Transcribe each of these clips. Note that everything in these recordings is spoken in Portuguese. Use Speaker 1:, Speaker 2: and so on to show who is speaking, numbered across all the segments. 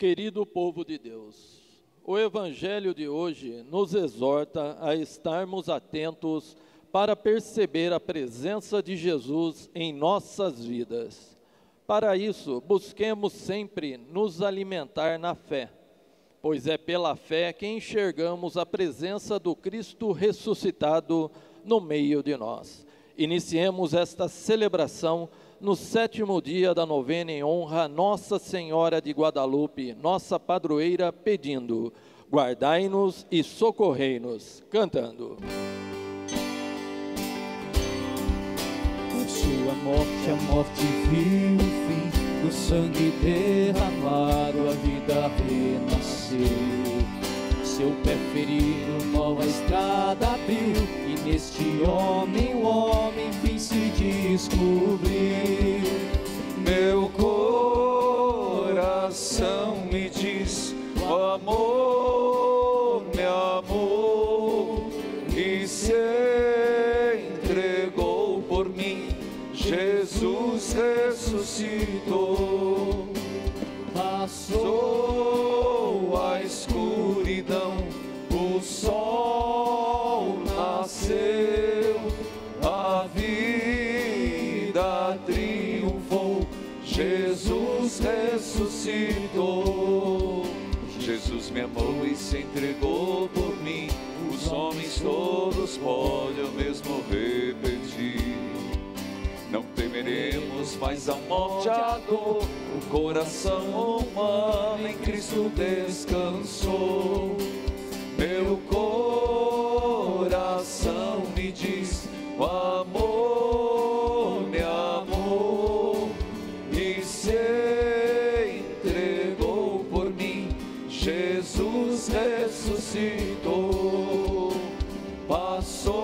Speaker 1: Querido povo de Deus, o Evangelho de hoje nos exorta a estarmos atentos para perceber a presença de Jesus em nossas vidas. Para isso, busquemos sempre nos alimentar na fé, pois é pela fé que enxergamos a presença do Cristo ressuscitado no meio de nós. Iniciemos esta celebração no sétimo dia da novena em honra Nossa Senhora de Guadalupe, nossa padroeira, pedindo: guardai-nos e socorrei-nos, cantando.
Speaker 2: sua morte, a morte viu o fim, do sangue derramado, a vida renasceu. Seu pé ferido, nova estrada abriu, e neste homem o homem fim se descobriu.
Speaker 3: Meu coração me diz, o amor me amou e se entregou por mim. Jesus ressuscitou, passou ressuscitou. Jesus me amou e se entregou por mim. Os homens todos podem o mesmo repetir. Não temeremos mais a morte, a dor. O coração humano em Cristo descansou. Meu coração me diz: o amor ressuscitou, passou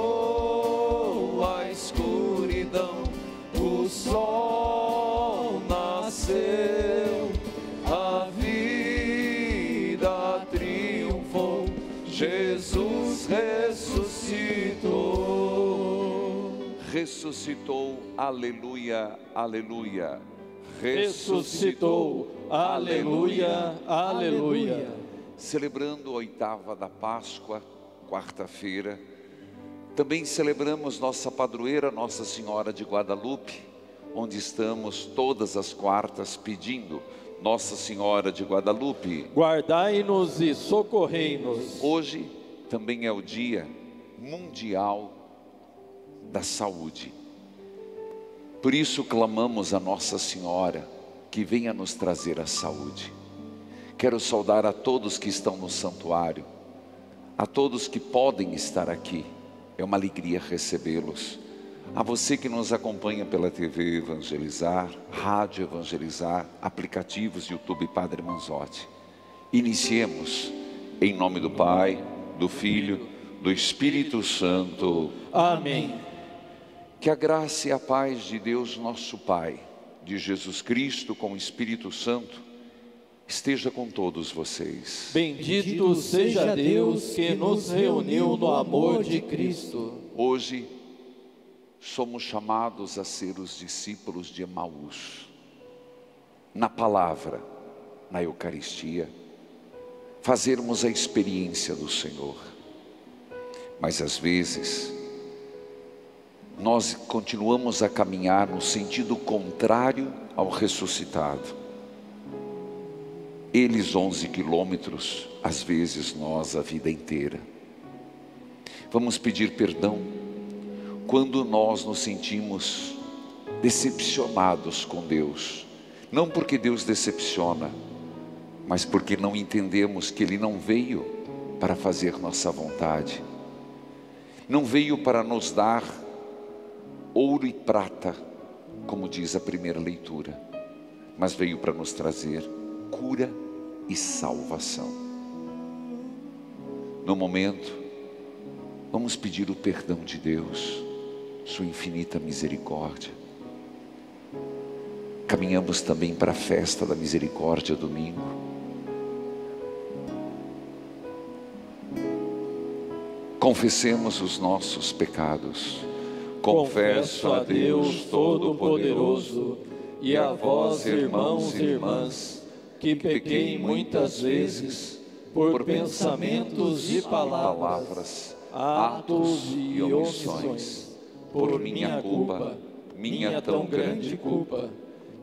Speaker 3: a escuridão, o sol nasceu, a vida triunfou, Jesus ressuscitou. Ressuscitou, aleluia, aleluia.
Speaker 1: Ressuscitou, aleluia, aleluia.
Speaker 3: Celebrando a oitava da Páscoa, quarta-feira, também celebramos nossa padroeira, Nossa Senhora de Guadalupe, onde estamos todas as quartas pedindo Nossa Senhora de Guadalupe.
Speaker 1: Guardai-nos e socorrei-nos.
Speaker 3: Hoje também é o Dia Mundial da Saúde. Por isso clamamos a Nossa Senhora que venha nos trazer a saúde. Quero saudar a todos que estão no santuário, a todos que podem estar aqui. É uma alegria recebê-los. A você que nos acompanha pela TV Evangelizar, Rádio Evangelizar, aplicativos YouTube Padre Manzotti. Iniciemos em nome do Pai, do Filho, do Espírito Santo.
Speaker 1: Amém.
Speaker 3: Que a graça e a paz de Deus, nosso Pai, de Jesus Cristo com o Espírito Santo, esteja com todos vocês.
Speaker 1: Bendito seja Deus que nos reuniu no amor de Cristo.
Speaker 3: Hoje somos chamados a ser os discípulos de Emaús. Na palavra, na Eucaristia, fazermos a experiência do Senhor. Mas às vezes, nós continuamos a caminhar no sentido contrário ao ressuscitado. Eles 11 quilômetros, às vezes nós a vida inteira. Vamos pedir perdão quando nós nos sentimos decepcionados com Deus. Não porque Deus decepciona, mas porque não entendemos que Ele não veio para fazer nossa vontade, não veio para nos dar ouro e prata, como diz a primeira leitura, mas veio para nos trazer cura e salvação. No momento, vamos pedir o perdão de Deus, Sua infinita misericórdia. Caminhamos também para a festa da misericórdia domingo. Confessemos os nossos pecados.
Speaker 1: Confesso a Deus Todo-Poderoso e a vós, irmãos e irmãs, que pequei muitas vezes por pensamentos e palavras, atos e omissões, por minha culpa, minha tão grande culpa,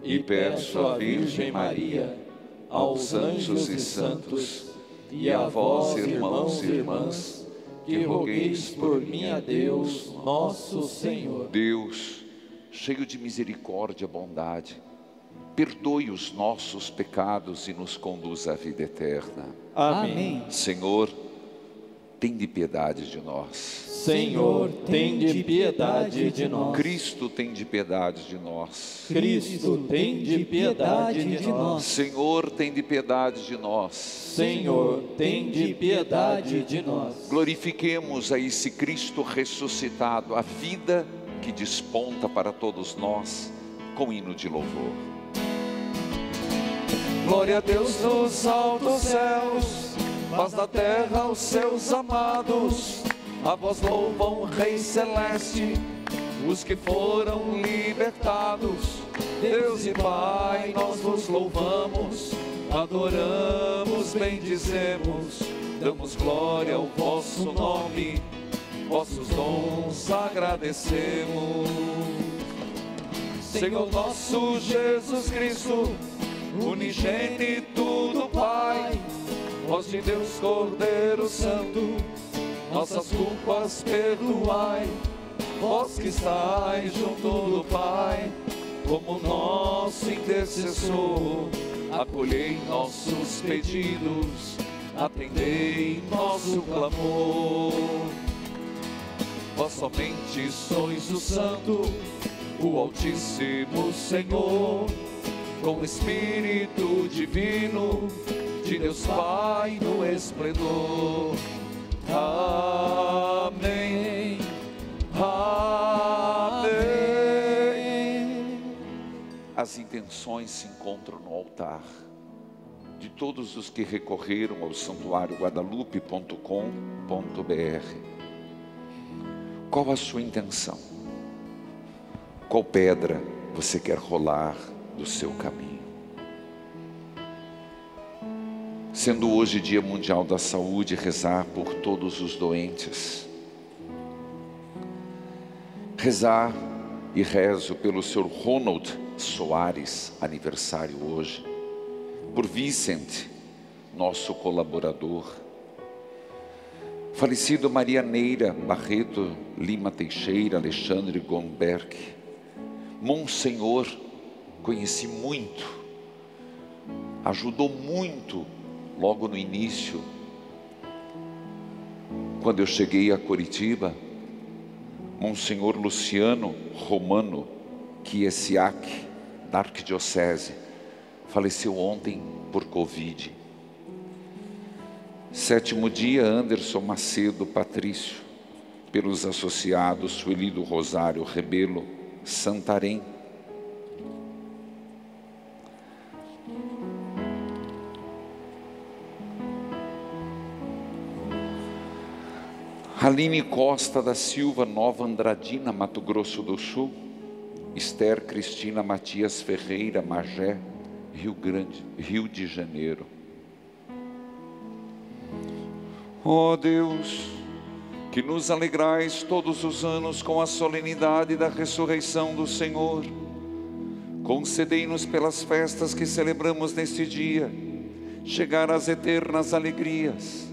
Speaker 1: e peço à Virgem Maria, aos anjos e santos, e a vós, irmãos e irmãs, que rogueis por mim a Deus, nosso Senhor.
Speaker 3: Deus, cheio de misericórdia e bondade, perdoe os nossos pecados e nos conduz à vida eterna.
Speaker 1: Amém.
Speaker 3: Senhor, tem de piedade de nós.
Speaker 1: Senhor, tem de piedade de nós.
Speaker 3: Cristo tem de piedade de nós.
Speaker 1: Cristo, tem de piedade de nós.
Speaker 3: Senhor, tem de piedade de nós.
Speaker 1: Senhor, tem de piedade de nós.
Speaker 3: Glorifiquemos a esse Cristo ressuscitado, a vida que desponta para todos nós com hino de louvor.
Speaker 4: Glória a Deus nos altos céus, paz na terra aos seus amados. A vós louvam Rei Celeste, os que foram libertados. Deus e Pai, nós vos louvamos, adoramos, bendizemos, damos glória ao vosso nome, vossos dons agradecemos. Senhor nosso Jesus Cristo, unigênito do Pai, voz de Deus Cordeiro Santo, nossas culpas perdoai, vós que estáis junto do Pai, como nosso intercessor, acolhei nossos pedidos, atendei nosso clamor. Vós somente sois o Santo, o Altíssimo Senhor, com o Espírito Divino de Deus Pai no esplendor. Amém. Amém.
Speaker 3: As intenções se encontram no altar de todos os que recorreram ao santuário guadalupe.com.br. Qual a sua intenção? Qual pedra você quer rolar do seu caminho? Sendo hoje Dia Mundial da Saúde, rezar por todos os doentes. Rezar e rezo pelo Sr. Ronald Soares, aniversário hoje. Por Vicente, nosso colaborador. Falecido Maria Neira Barreto Lima Teixeira, Alexandre Gomberg. Monsenhor, conheci muito, ajudou muito logo no início, quando eu cheguei a Curitiba, Monsenhor Luciano Romano Kiesiak, da Arquidiocese, faleceu ontem por Covid. Sétimo dia, Anderson Macedo Patrício, pelos associados Sueli do Rosário Rebelo, Santarém. Aline Costa da Silva, Nova Andradina, Mato Grosso do Sul. Esther Cristina Matias Ferreira, Magé, Rio Grande, Rio de Janeiro. Ó oh Deus, que nos alegrais todos os anos com a solenidade da ressurreição do Senhor, concedei-nos pelas festas que celebramos neste dia, chegar às eternas alegrias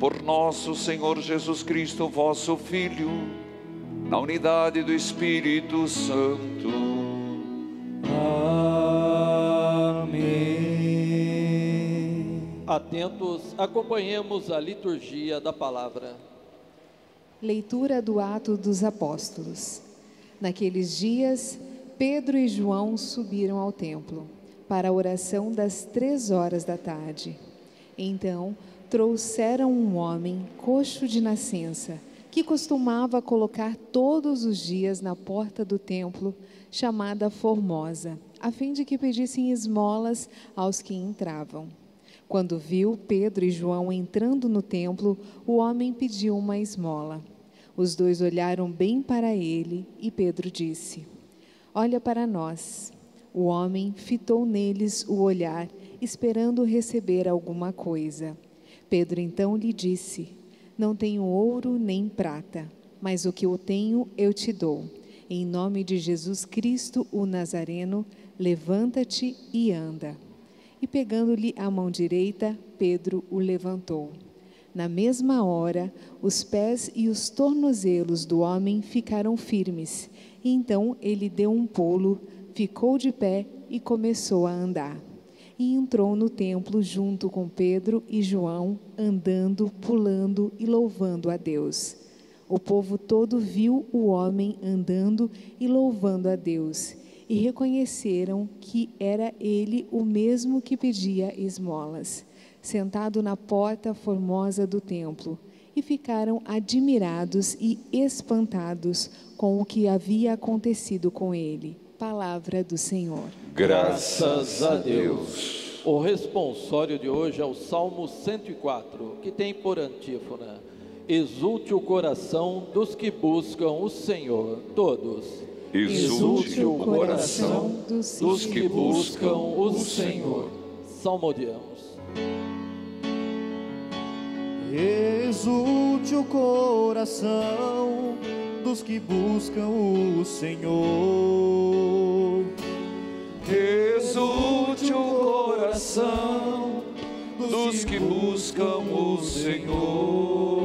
Speaker 3: por nosso Senhor Jesus Cristo, vosso Filho, na unidade do Espírito Santo.
Speaker 1: Amém. Atentos, acompanhemos a liturgia da palavra.
Speaker 5: Leitura do Ato dos Apóstolos. Naqueles dias, Pedro e João subiram ao templo para a oração das três horas da tarde. Então, trouxeram um homem coxo de nascença, que costumava colocar todos os dias na porta do templo, chamada Formosa, a fim de que pedissem esmolas aos que entravam. Quando viu Pedro e João entrando no templo, o homem pediu uma esmola. Os dois olharam bem para ele e Pedro disse: Olha para nós. O homem fitou neles o olhar esperando receber alguma coisa. Pedro então lhe disse: Não tenho ouro nem prata, mas o que eu tenho eu te dou. Em nome de Jesus Cristo, o Nazareno, levanta-te e anda. E pegando-lhe a mão direita, Pedro o levantou. Na mesma hora, os pés e os tornozelos do homem ficaram firmes. Então ele deu um pulo, ficou de pé e começou a andar. E entrou no templo junto com Pedro e João, andando, pulando e louvando a Deus. O povo todo viu o homem andando e louvando a Deus, e reconheceram que era ele o mesmo que pedia esmolas sentado na porta formosa do templo, e ficaram admirados e espantados com o que havia acontecido com ele. Palavra do Senhor.
Speaker 3: Graças a Deus.
Speaker 1: O responsório de hoje é o Salmo 104, que tem por antífona: Exulte o coração dos que buscam o Senhor, todos.
Speaker 3: Exulte o coração dos que buscam o Senhor.
Speaker 1: Salmodiamos.
Speaker 2: Exulte o coração dos que buscam o Senhor.
Speaker 4: Exulte o coração dos que buscam o Senhor.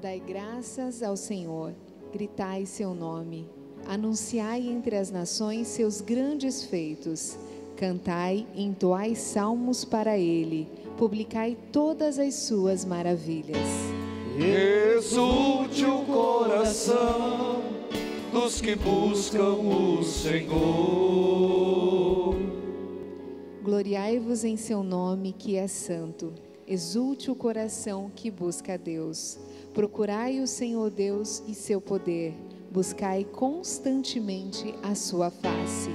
Speaker 5: Dai graças ao Senhor, gritai seu nome, anunciai entre as nações seus grandes feitos, cantai entoai salmos para ele publicai todas as suas maravilhas.
Speaker 4: Exulte o coração dos que buscam o Senhor.
Speaker 5: Gloriai-vos em seu nome, que é santo. Exulte o coração que busca a Deus. Procurai o Senhor Deus e seu poder. Buscai constantemente a sua face.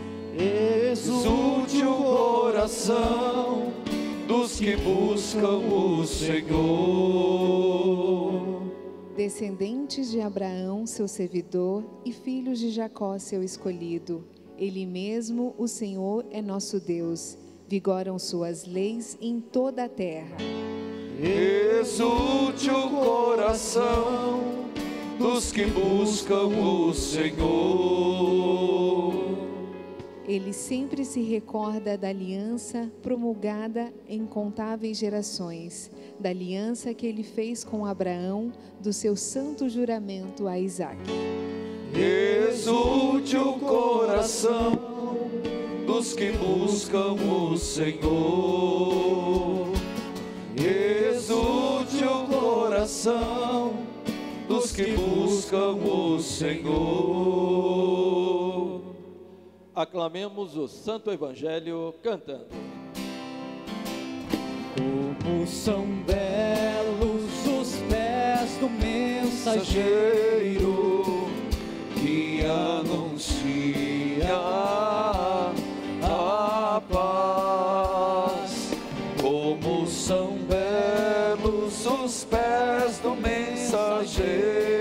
Speaker 4: Exulte o coração dos que buscam o Senhor.
Speaker 5: Descendentes de Abraão, seu servidor, e filhos de Jacó, seu escolhido, ele mesmo, o Senhor, é nosso Deus. Vigoram suas leis em toda a terra.
Speaker 4: Exulte o coração dos que buscam o Senhor.
Speaker 5: Ele sempre se recorda da aliança promulgada em contáveis gerações, da aliança que ele fez com Abraão, do seu santo juramento a Isaac.
Speaker 4: Exulte o coração dos que buscam o Senhor. Exulte o coração dos que buscam o Senhor.
Speaker 1: Aclamemos o Santo Evangelho cantando.
Speaker 2: Como são belos os pés do mensageiro
Speaker 4: que anuncia a paz. Como são belos os pés do mensageiro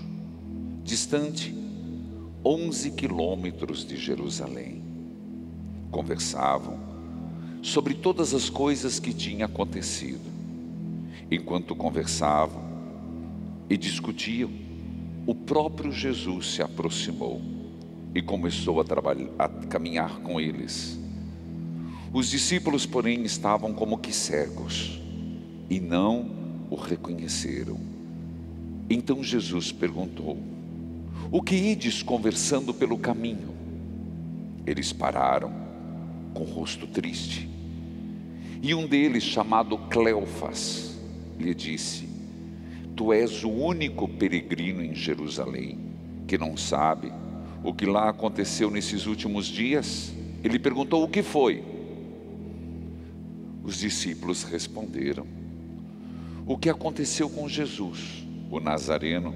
Speaker 3: distante 11 quilômetros de Jerusalém. Conversavam sobre todas as coisas que tinham acontecido. Enquanto conversavam, e discutiam, o próprio Jesus se aproximou e começou a, a caminhar com eles. Os discípulos, porém, estavam como que cegos e não o reconheceram. Então Jesus perguntou: O que ides conversando pelo caminho? Eles pararam, com o rosto triste. E um deles, chamado Cleofas, lhe disse: Tu és o único peregrino em Jerusalém que não sabe o que lá aconteceu nesses últimos dias? Ele perguntou: O que foi? Os discípulos responderam: O que aconteceu com Jesus, o Nazareno,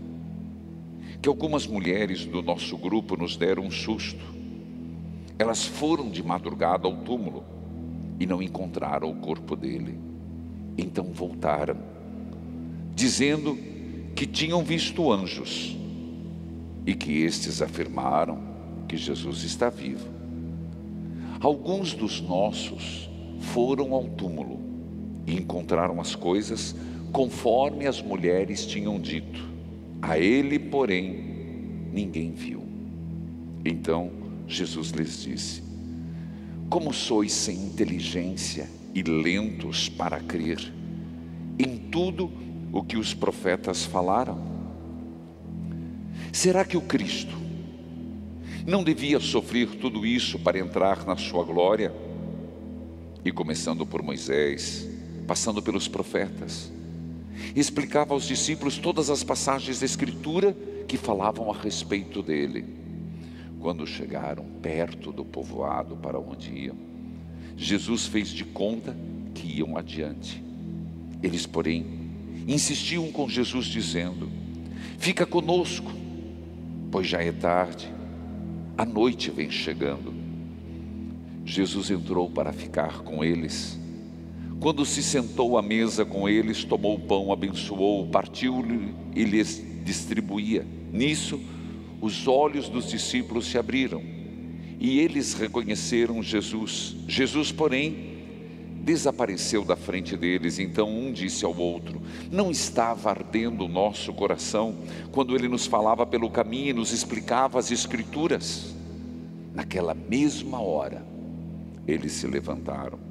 Speaker 3: que algumas mulheres do nosso grupo nos deram um susto. Elas foram de madrugada ao túmulo e não encontraram o corpo dele. Então voltaram dizendo que tinham visto anjos e que estes afirmaram que Jesus está vivo. Alguns dos nossos foram ao túmulo e encontraram as coisas conforme as mulheres tinham dito. A ele, porém, ninguém viu. Então Jesus lhes disse: Como sois sem inteligência e lentos para crer em tudo o que os profetas falaram? Será que o Cristo não devia sofrer tudo isso para entrar na sua glória? E começando por Moisés, passando pelos profetas, explicava aos discípulos todas as passagens da Escritura que falavam a respeito dele. Quando chegaram perto do povoado para onde iam, Jesus fez de conta que iam adiante. Eles, porém, insistiam com Jesus, dizendo: Fica conosco, pois já é tarde, a noite vem chegando. Jesus entrou para ficar com eles. Quando se sentou à mesa com eles, tomou o pão, abençoou, partiu-lhe e lhes distribuía. Nisso, os olhos dos discípulos se abriram e eles reconheceram Jesus. Jesus, porém, desapareceu da frente deles. Então um disse ao outro: Não estava ardendo o nosso coração quando ele nos falava pelo caminho e nos explicava as Escrituras? Naquela mesma hora, eles se levantaram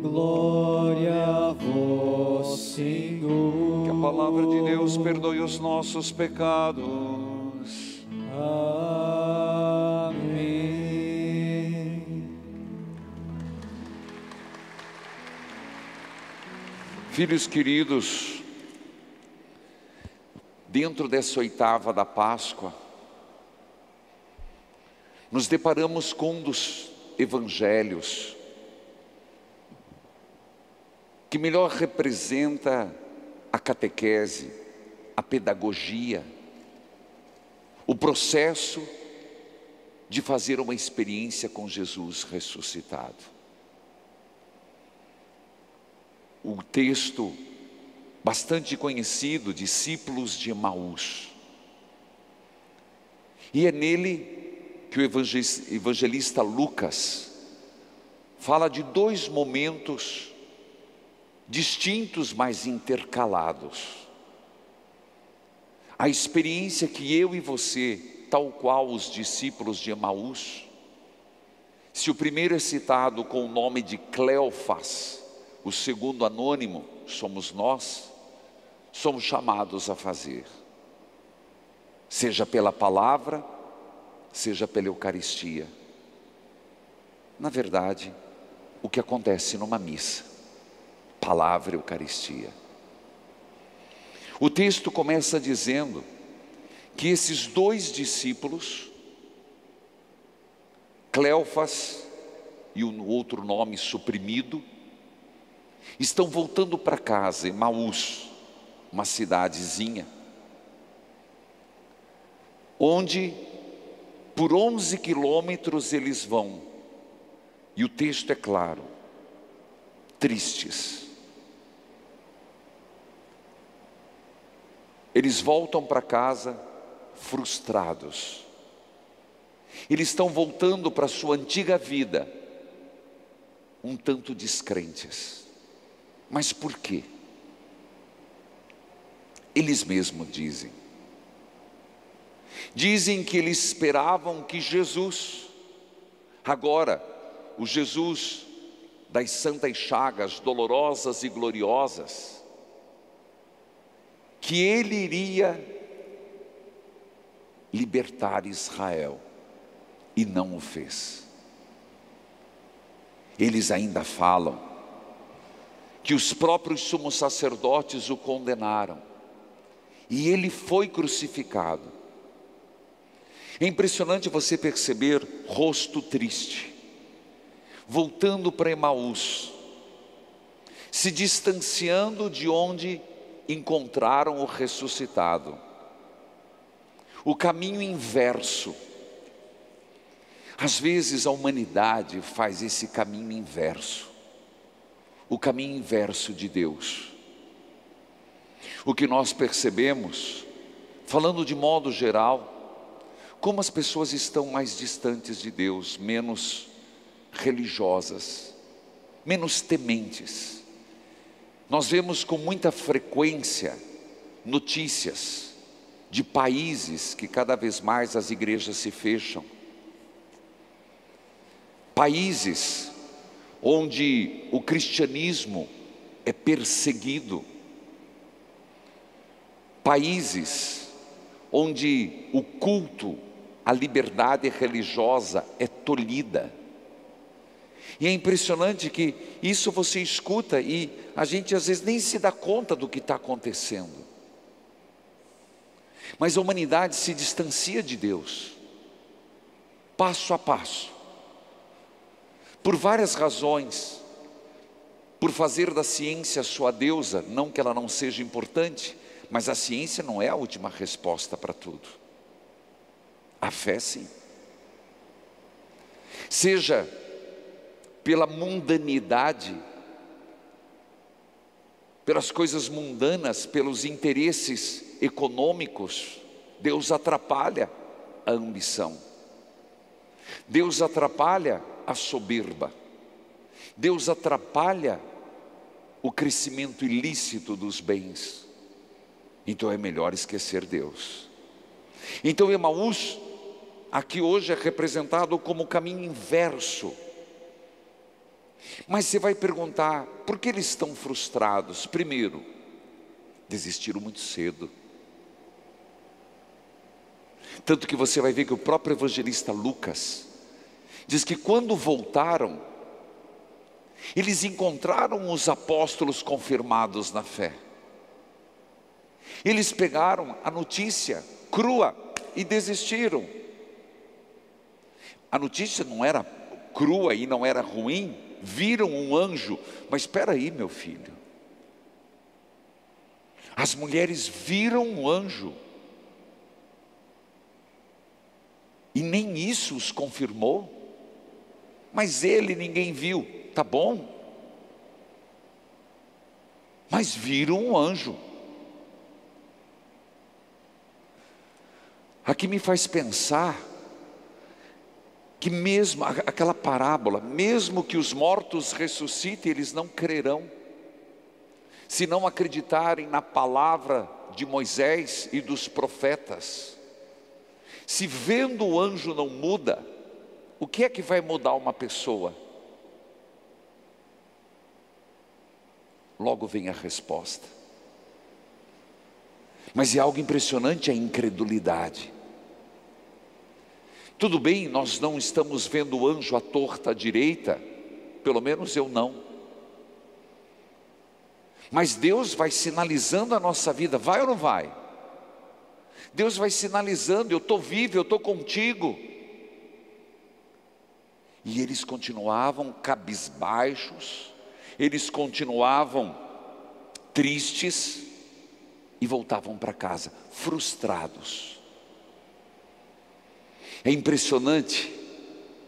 Speaker 2: Glória a vós, Senhor.
Speaker 4: Que a palavra de Deus perdoe os nossos pecados.
Speaker 2: Amém.
Speaker 3: Filhos queridos, dentro dessa oitava da Páscoa, nos deparamos com um dos evangelhos que melhor representa a catequese, a pedagogia, o processo de fazer uma experiência com Jesus ressuscitado. o texto bastante conhecido, discípulos de Emaús. E é nele que o evangelista Lucas fala de dois momentos distintos, mas intercalados. A experiência que eu e você, tal qual os discípulos de Emaús, se o primeiro é citado com o nome de Cleofas, o segundo anônimo somos nós, somos chamados a fazer. seja pela palavra, seja pela Eucaristia. Na verdade, o que acontece numa missa, palavra Eucaristia. O texto começa dizendo que esses dois discípulos, Cleofas e o outro nome suprimido, estão voltando para casa, em Maús, uma cidadezinha, onde por 11 quilômetros eles vão, e o texto é claro, tristes. Eles voltam para casa frustrados. Eles estão voltando para a sua antiga vida, um tanto descrentes. Mas por quê? Eles mesmos dizem. Dizem que eles esperavam que Jesus, agora, o Jesus das santas chagas dolorosas e gloriosas, que ele iria libertar Israel e não o fez. Eles ainda falam que os próprios sumos sacerdotes o condenaram e ele foi crucificado. É impressionante você perceber rosto triste, voltando para Emaús, se distanciando de onde encontraram o ressuscitado. O caminho inverso. Às vezes a humanidade faz esse caminho inverso o caminho inverso de Deus. O que nós percebemos, falando de modo geral, como as pessoas estão mais distantes de Deus, menos religiosas, menos tementes. Nós vemos com muita frequência notícias de países que cada vez mais as igrejas se fecham. Países onde o cristianismo é perseguido, países onde o culto à liberdade religiosa é tolhida. E é impressionante que isso você escuta e a gente às vezes nem se dá conta do que está acontecendo. Mas a humanidade se distancia de Deus, passo a passo por várias razões. Por fazer da ciência sua deusa, não que ela não seja importante, mas a ciência não é a última resposta para tudo. A fé sim. Seja pela mundanidade, pelas coisas mundanas, pelos interesses econômicos, Deus atrapalha a ambição. Deus atrapalha a soberba. Deus atrapalha o crescimento ilícito dos bens. Então é melhor esquecer Deus. Então Emaús, aqui hoje é representado como o caminho inverso. Mas você vai perguntar, por que eles estão frustrados? Primeiro, desistiram muito cedo. Tanto que você vai ver que o próprio evangelista Lucas, diz que quando voltaram, eles encontraram os apóstolos confirmados na fé. Eles pegaram a notícia crua e desistiram. A notícia não era crua e não era ruim, viram um anjo, mas espera aí, meu filho. As mulheres viram um anjo. E nem isso os confirmou. Mas ele ninguém viu, tá bom. Mas viram um anjo. Aqui me faz pensar que mesmo aquela parábola, mesmo que os mortos ressuscitem, eles não crerão, se não acreditarem na palavra de Moisés e dos profetas. Se vendo o anjo não muda, o que é que vai mudar uma pessoa? Logo vem a resposta. Mas é algo impressionante a incredulidade. Tudo bem, nós não estamos vendo o anjo à torta à direita, pelo menos eu não. Mas Deus vai sinalizando a nossa vida, vai ou não vai? Deus vai sinalizando: eu estou vivo, eu estou contigo. E eles continuavam cabisbaixos, eles continuavam tristes e voltavam para casa, frustrados. É impressionante,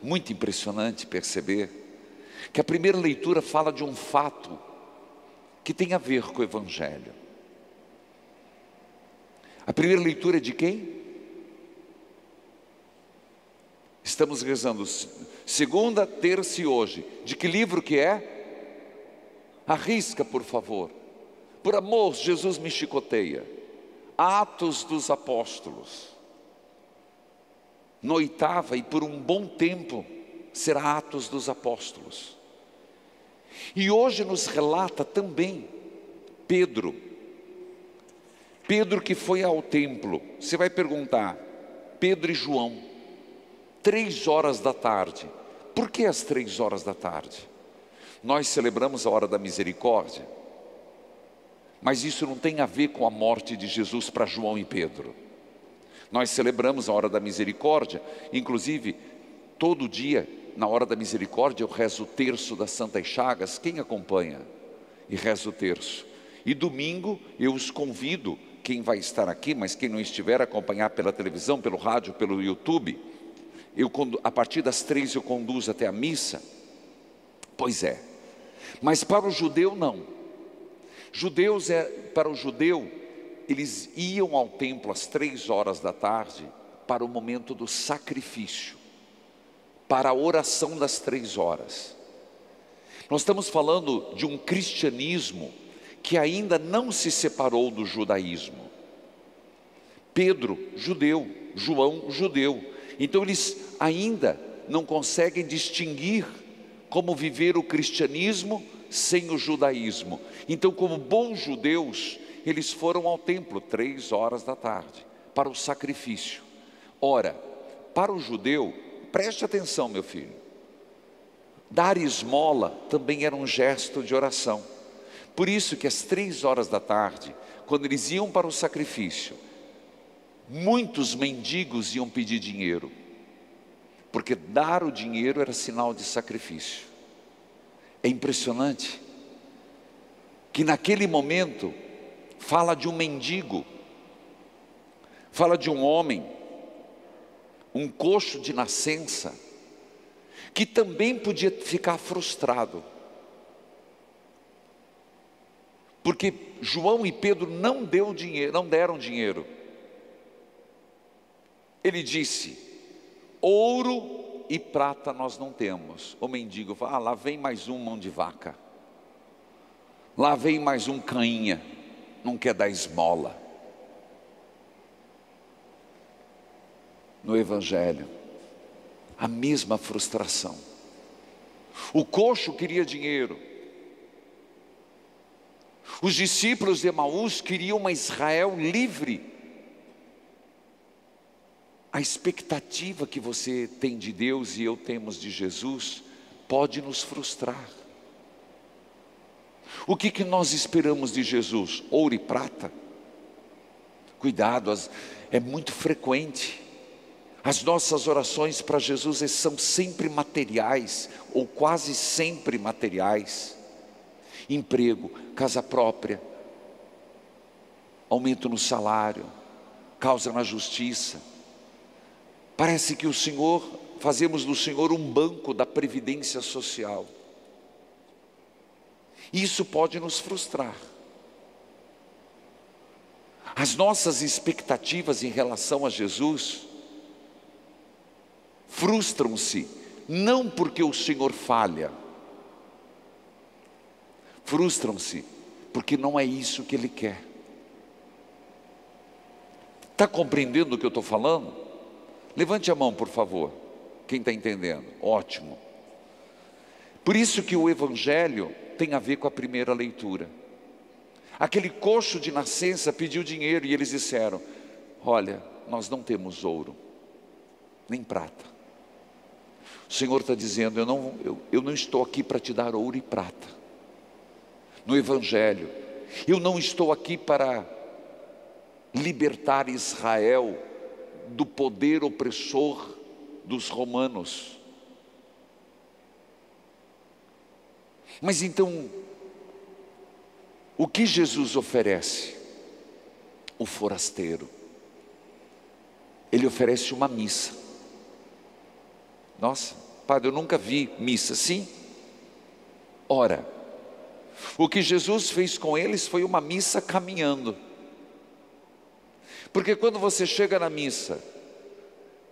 Speaker 3: muito impressionante perceber que a primeira leitura fala de um fato que tem a ver com o Evangelho. A primeira leitura é de quem? Estamos rezando segunda, terça e hoje. De que livro que é? Arrisca, por favor. Por amor, Jesus me chicoteia. Atos dos Apóstolos. No oitava e por um bom tempo será Atos dos Apóstolos. E hoje nos relata também Pedro. Pedro que foi ao templo. Você vai perguntar, Pedro e João, três horas da tarde. Por que as três horas da tarde? Nós celebramos a hora da misericórdia, mas isso não tem a ver com a morte de Jesus para João e Pedro. Nós celebramos a hora da misericórdia, inclusive todo dia na hora da misericórdia, eu rezo o terço das Santas Chagas. Quem acompanha? E rezo o terço. E domingo eu os convido, quem vai estar aqui, mas quem não estiver, acompanhar pela televisão, pelo rádio, pelo YouTube. Eu, a partir das três eu conduzo até a missa. Pois é. Mas para o judeu não. Judeus é para o judeu, eles iam ao templo às três horas da tarde para o momento do sacrifício para a oração das três horas. Nós estamos falando de um cristianismo que ainda não se separou do judaísmo. Pedro, judeu, João, judeu. Então eles ainda não conseguem distinguir como viver o cristianismo sem o judaísmo. Então, como bons judeus, eles foram ao templo três horas da tarde para o sacrifício. Ora, para o judeu, Preste atenção, meu filho. Dar esmola também era um gesto de oração. Por isso que às três horas da tarde, quando eles iam para o sacrifício, muitos mendigos iam pedir dinheiro, porque dar o dinheiro era sinal de sacrifício. É impressionante que naquele momento fala de um mendigo, fala de um homem um coxo de nascença, que também podia ficar frustrado. Porque João e Pedro não deu dinheiro, não deram dinheiro. Ele disse: ouro e prata nós não temos. O mendigo fala: ah, lá vem mais um mão de vaca. Lá vem mais um cainha, não quer dar esmola. no Evangelho. A mesma frustração. O coxo queria dinheiro. Os discípulos de Emaús queriam uma Israel livre. A expectativa que você tem de Deus e eu temos de Jesus pode nos frustrar. O que, que nós esperamos de Jesus? Ouro e prata? Cuidado, é muito frequente as nossas orações para Jesus são sempre materiais, ou quase sempre materiais. Emprego, casa própria, aumento no salário, causa na justiça. Parece que o Senhor, fazemos do Senhor um banco da previdência social. Isso pode nos frustrar. As nossas expectativas em relação a Jesus frustram-se, não porque o Senhor falha, frustram-se porque não é isso que Ele quer. Está compreendendo o que eu estou falando? Levante a mão, por favor. Quem está entendendo? Ótimo. Por isso que o Evangelho tem a ver com a primeira leitura. Aquele coxo de nascença pediu dinheiro e eles disseram: Olha, nós não temos ouro, nem prata. O Senhor está dizendo: eu não, eu, eu não estou aqui para te dar ouro e prata. No Evangelho, eu não estou aqui para libertar Israel do poder opressor dos romanos. Mas então, o que Jesus oferece? O forasteiro. Ele oferece uma missa. Nossa, padre, eu nunca vi missa assim. Ora, o que Jesus fez com eles foi uma missa caminhando. Porque quando você chega na missa,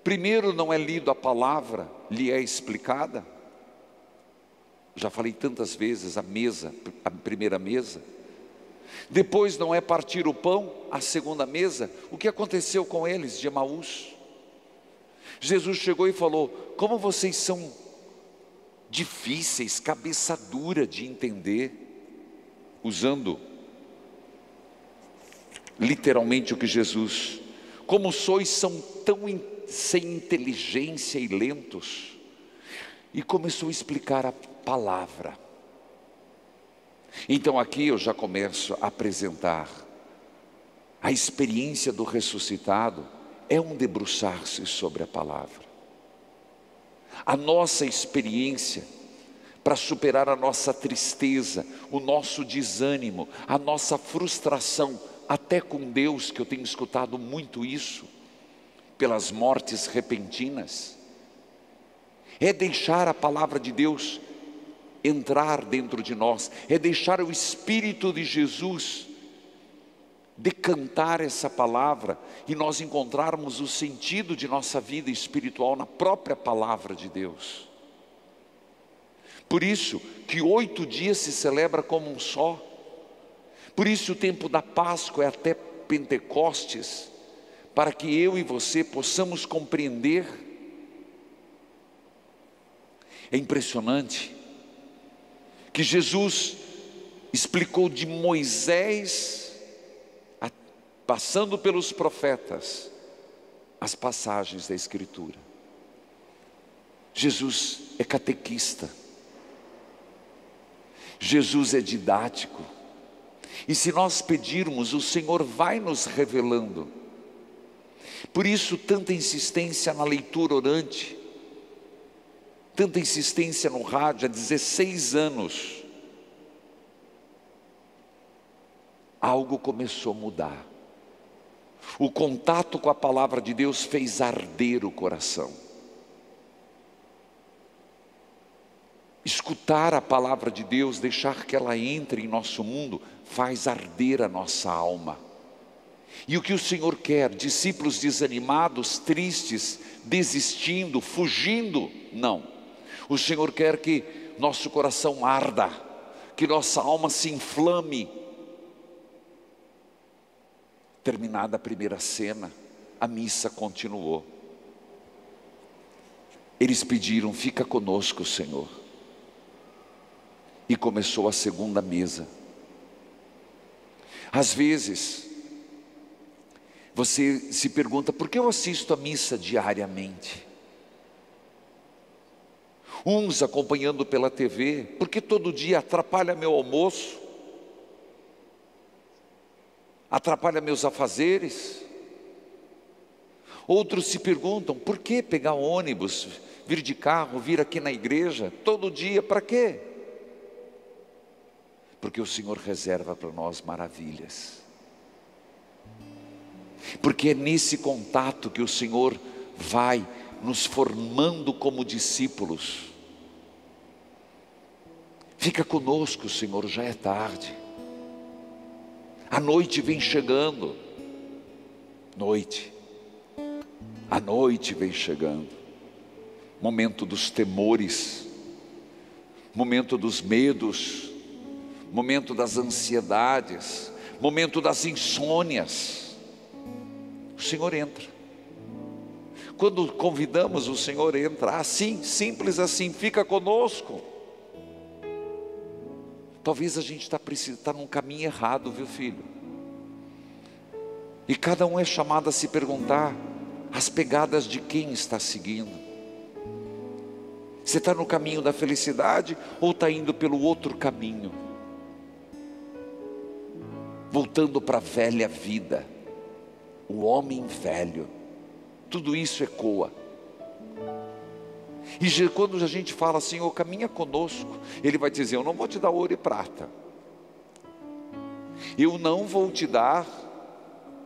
Speaker 3: primeiro não é lido a palavra, lhe é explicada. Já falei tantas vezes a mesa, a primeira mesa. Depois não é partir o pão, a segunda mesa. O que aconteceu com eles de Emaús? Jesus chegou e falou: Como vocês são difíceis, cabeça dura de entender, usando literalmente o que Jesus, como sois são tão in, sem inteligência e lentos. E começou a explicar a palavra. Então aqui eu já começo a apresentar a experiência do ressuscitado é um debruçar-se sobre a palavra. A nossa experiência para superar a nossa tristeza, o nosso desânimo, a nossa frustração, até com Deus, que eu tenho escutado muito isso, pelas mortes repentinas, é deixar a palavra de Deus entrar dentro de nós, é deixar o Espírito de Jesus decantar essa palavra e nós encontrarmos o sentido de nossa vida espiritual na própria palavra de Deus. Por isso que oito dias se celebra como um só. Por isso o tempo da Páscoa é até Pentecostes, para que eu e você possamos compreender. É impressionante que Jesus explicou de Moisés passando pelos profetas, as passagens da Escritura. Jesus é catequista, Jesus é didático, e se nós pedirmos, o Senhor vai nos revelando. Por isso, tanta insistência na leitura orante, tanta insistência no rádio há 16 anos. Algo começou a mudar. O contato com a palavra de Deus fez arder o coração. Escutar a palavra de Deus, deixar que ela entre em nosso mundo, faz arder a nossa alma. E o que o Senhor quer? Discípulos desanimados, tristes, desistindo, fugindo? Não. O Senhor quer que nosso coração arda, que nossa alma se inflame Terminada a primeira cena, a missa continuou. Eles pediram: Fica conosco, Senhor. E começou a segunda mesa. Às vezes, você se pergunta: por que eu assisto a missa diariamente? Uns acompanhando pela TV, porque todo dia atrapalha meu almoço, atrapalha meus afazeres. Outros se perguntam: por que pegar ônibus, vir de carro, vir aqui na igreja todo dia, para quê? Porque o Senhor reserva para nós maravilhas. Porque é nesse contato que o Senhor vai nos formando como discípulos. Fica conosco, Senhor, já é tarde. A noite vem chegando. Noite. A noite vem chegando. Momento dos temores. Momento dos medos. Momento das ansiedades. Momento das insônias. O Senhor entra. Quando convidamos, o Senhor entra. Assim, simples assim, fica conosco. Talvez a gente está tá num caminho errado, viu, filho? E cada um é chamado a se perguntar as pegadas de quem está seguindo. Você está no caminho da felicidade ou está indo pelo outro caminho? Voltando para a velha vida, o homem velho, tudo isso ecoa. E quando a gente fala, Senhor, caminha conosco, Ele vai dizer: Eu não vou te dar ouro e prata, eu não vou te dar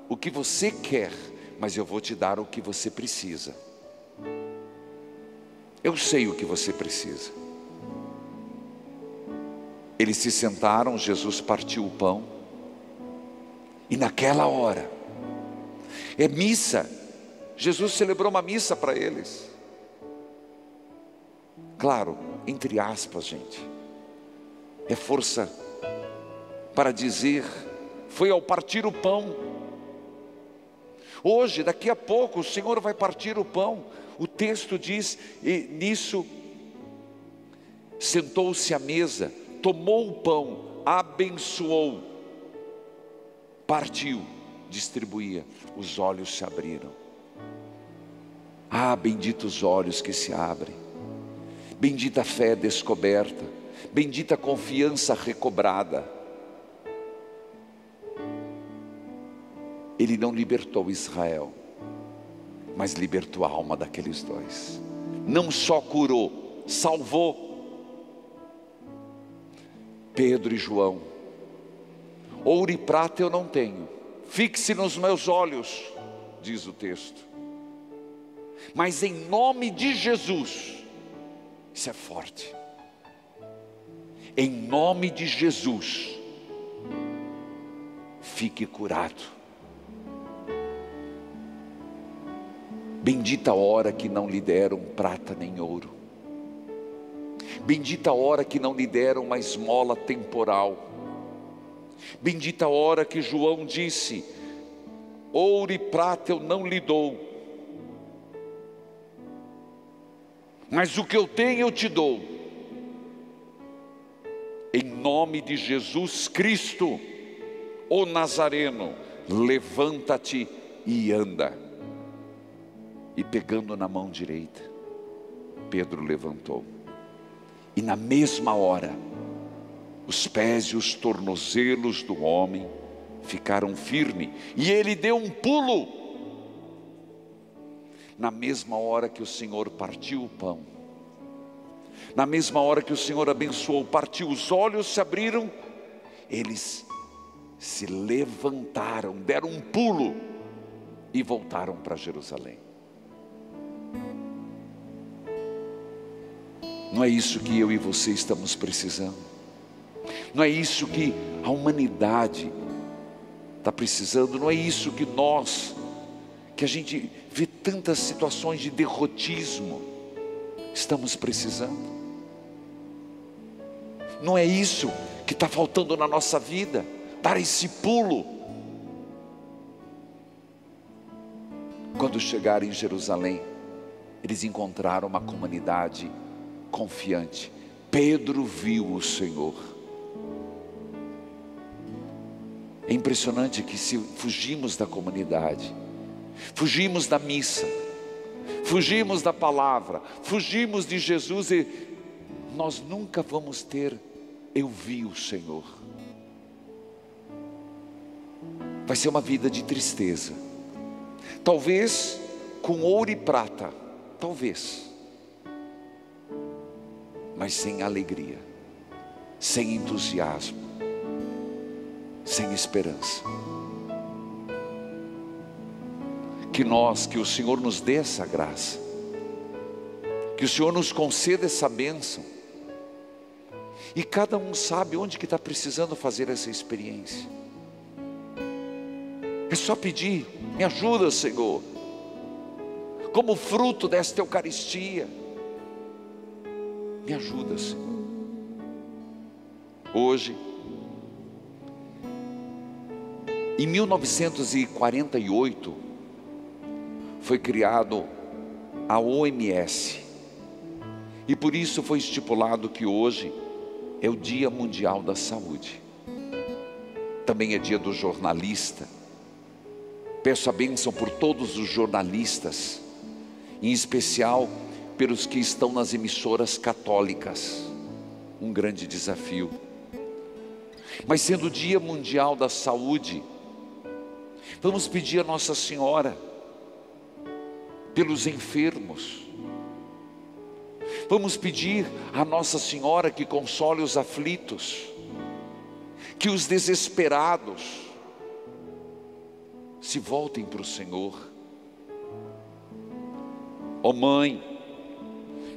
Speaker 3: o que você quer, mas eu vou te dar o que você precisa. Eu sei o que você precisa. Eles se sentaram, Jesus partiu o pão, e naquela hora, é missa, Jesus celebrou uma missa para eles. Claro, entre aspas, gente. É força para dizer, foi ao partir o pão. Hoje, daqui a pouco, o Senhor vai partir o pão. O texto diz, e nisso, sentou-se à mesa, tomou o pão, abençoou, partiu, distribuía. Os olhos se abriram. Ah, benditos olhos que se abrem. Bendita fé descoberta, bendita confiança recobrada. Ele não libertou Israel, mas libertou a alma daqueles dois. Não só curou, salvou. Pedro e João, ouro e prata eu não tenho, fixe nos meus olhos, diz o texto, mas em nome de Jesus, isso é forte. Em nome de Jesus, fique curado. Bendita a hora que não lhe deram prata nem ouro. Bendita a hora que não lhe deram uma esmola temporal. Bendita a hora que João disse: Ouro e prata eu não lhe dou mas o que eu tenho eu te dou. Em nome de Jesus Cristo, o Nazareno, levanta-te e anda. E pegando na mão direita, Pedro levantou. E na mesma hora, os pés e os tornozelos do homem ficaram firmes, e ele deu um pulo na mesma hora que o Senhor partiu o pão, na mesma hora que o Senhor abençoou, partiu, os olhos se abriram, eles se levantaram, deram um pulo e voltaram para Jerusalém. Não é isso que eu e você estamos precisando, não é isso que a humanidade está precisando, não é isso que nós, que a gente vê tantas situações de derrotismo. Estamos precisando. Não é isso que está faltando na nossa vida, dar esse pulo. Quando chegaram em Jerusalém, eles encontraram uma comunidade confiante. Pedro viu o Senhor. É impressionante que se fugimos da comunidade, Fugimos da missa, fugimos da palavra, fugimos de Jesus e nós nunca vamos ter eu vi o Senhor. Vai ser uma vida de tristeza. Talvez com ouro e prata, talvez. Mas sem alegria, sem entusiasmo, sem esperança. Que nós, que o Senhor nos dê essa graça, que o Senhor nos conceda essa bênção, e cada um sabe onde que está precisando fazer essa experiência. É só pedir, me ajuda, Senhor, como fruto desta Eucaristia, me ajuda, Senhor. Hoje, em 1948, foi criado a OMS. E por isso foi estipulado que hoje é o Dia Mundial da Saúde. Também é dia do jornalista. Peço a bênção por todos os jornalistas, em especial pelos que estão nas emissoras católicas. Um grande desafio. Mas sendo o Dia Mundial da Saúde, vamos pedir a Nossa Senhora pelos enfermos. Vamos pedir a Nossa Senhora que console os aflitos, que os desesperados se voltem para o Senhor. Ó oh Mãe,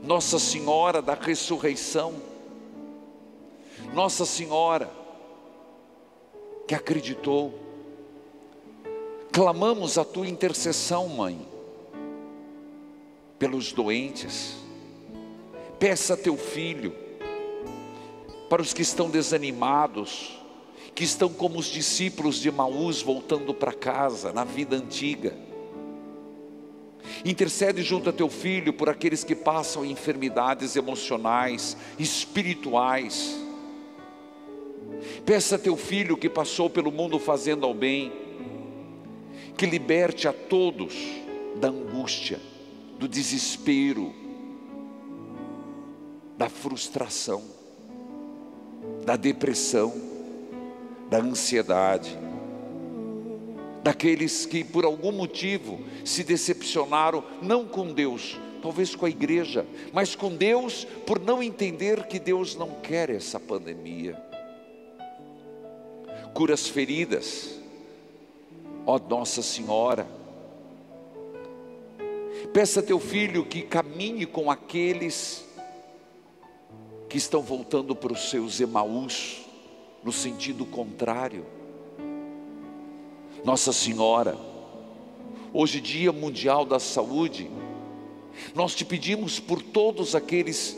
Speaker 3: Nossa Senhora da ressurreição, Nossa Senhora que acreditou, clamamos a tua intercessão, Mãe, pelos doentes, peça a teu filho, para os que estão desanimados, que estão como os discípulos de Maús voltando para casa na vida antiga. Intercede junto a teu filho por aqueles que passam enfermidades emocionais, espirituais. Peça a teu filho que passou pelo mundo fazendo ao bem, que liberte a todos da angústia, do desespero, da frustração, da depressão da ansiedade, daqueles que por algum motivo se decepcionaram, não com Deus, talvez com a igreja, mas com Deus por não entender que Deus não quer essa pandemia. Cura as feridas, ó Nossa Senhora. Peça a teu filho que caminhe com aqueles que estão voltando para os seus Emaús no sentido contrário. Nossa Senhora, hoje, Dia Mundial da Saúde, nós te pedimos por todos aqueles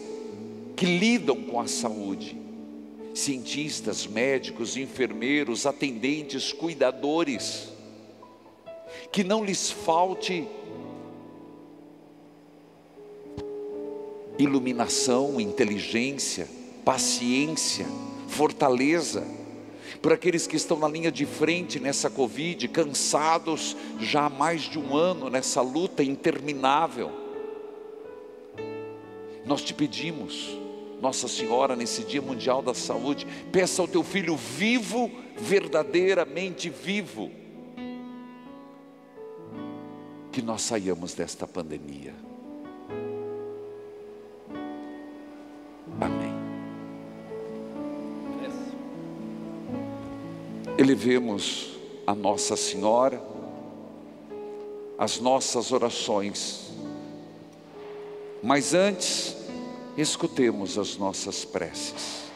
Speaker 3: que lidam com a saúde, cientistas, médicos, enfermeiros, atendentes, cuidadores, que não lhes falte iluminação, inteligência, paciência, fortaleza por aqueles que estão na linha de frente nessa Covid, cansados já há mais de um ano nessa luta interminável. Nós te pedimos, Nossa Senhora, nesse Dia Mundial da Saúde, peça ao teu filho vivo, verdadeiramente vivo, que nós saiamos desta pandemia. Elevemos a Nossa Senhora, as nossas orações, mas antes, escutemos as nossas preces.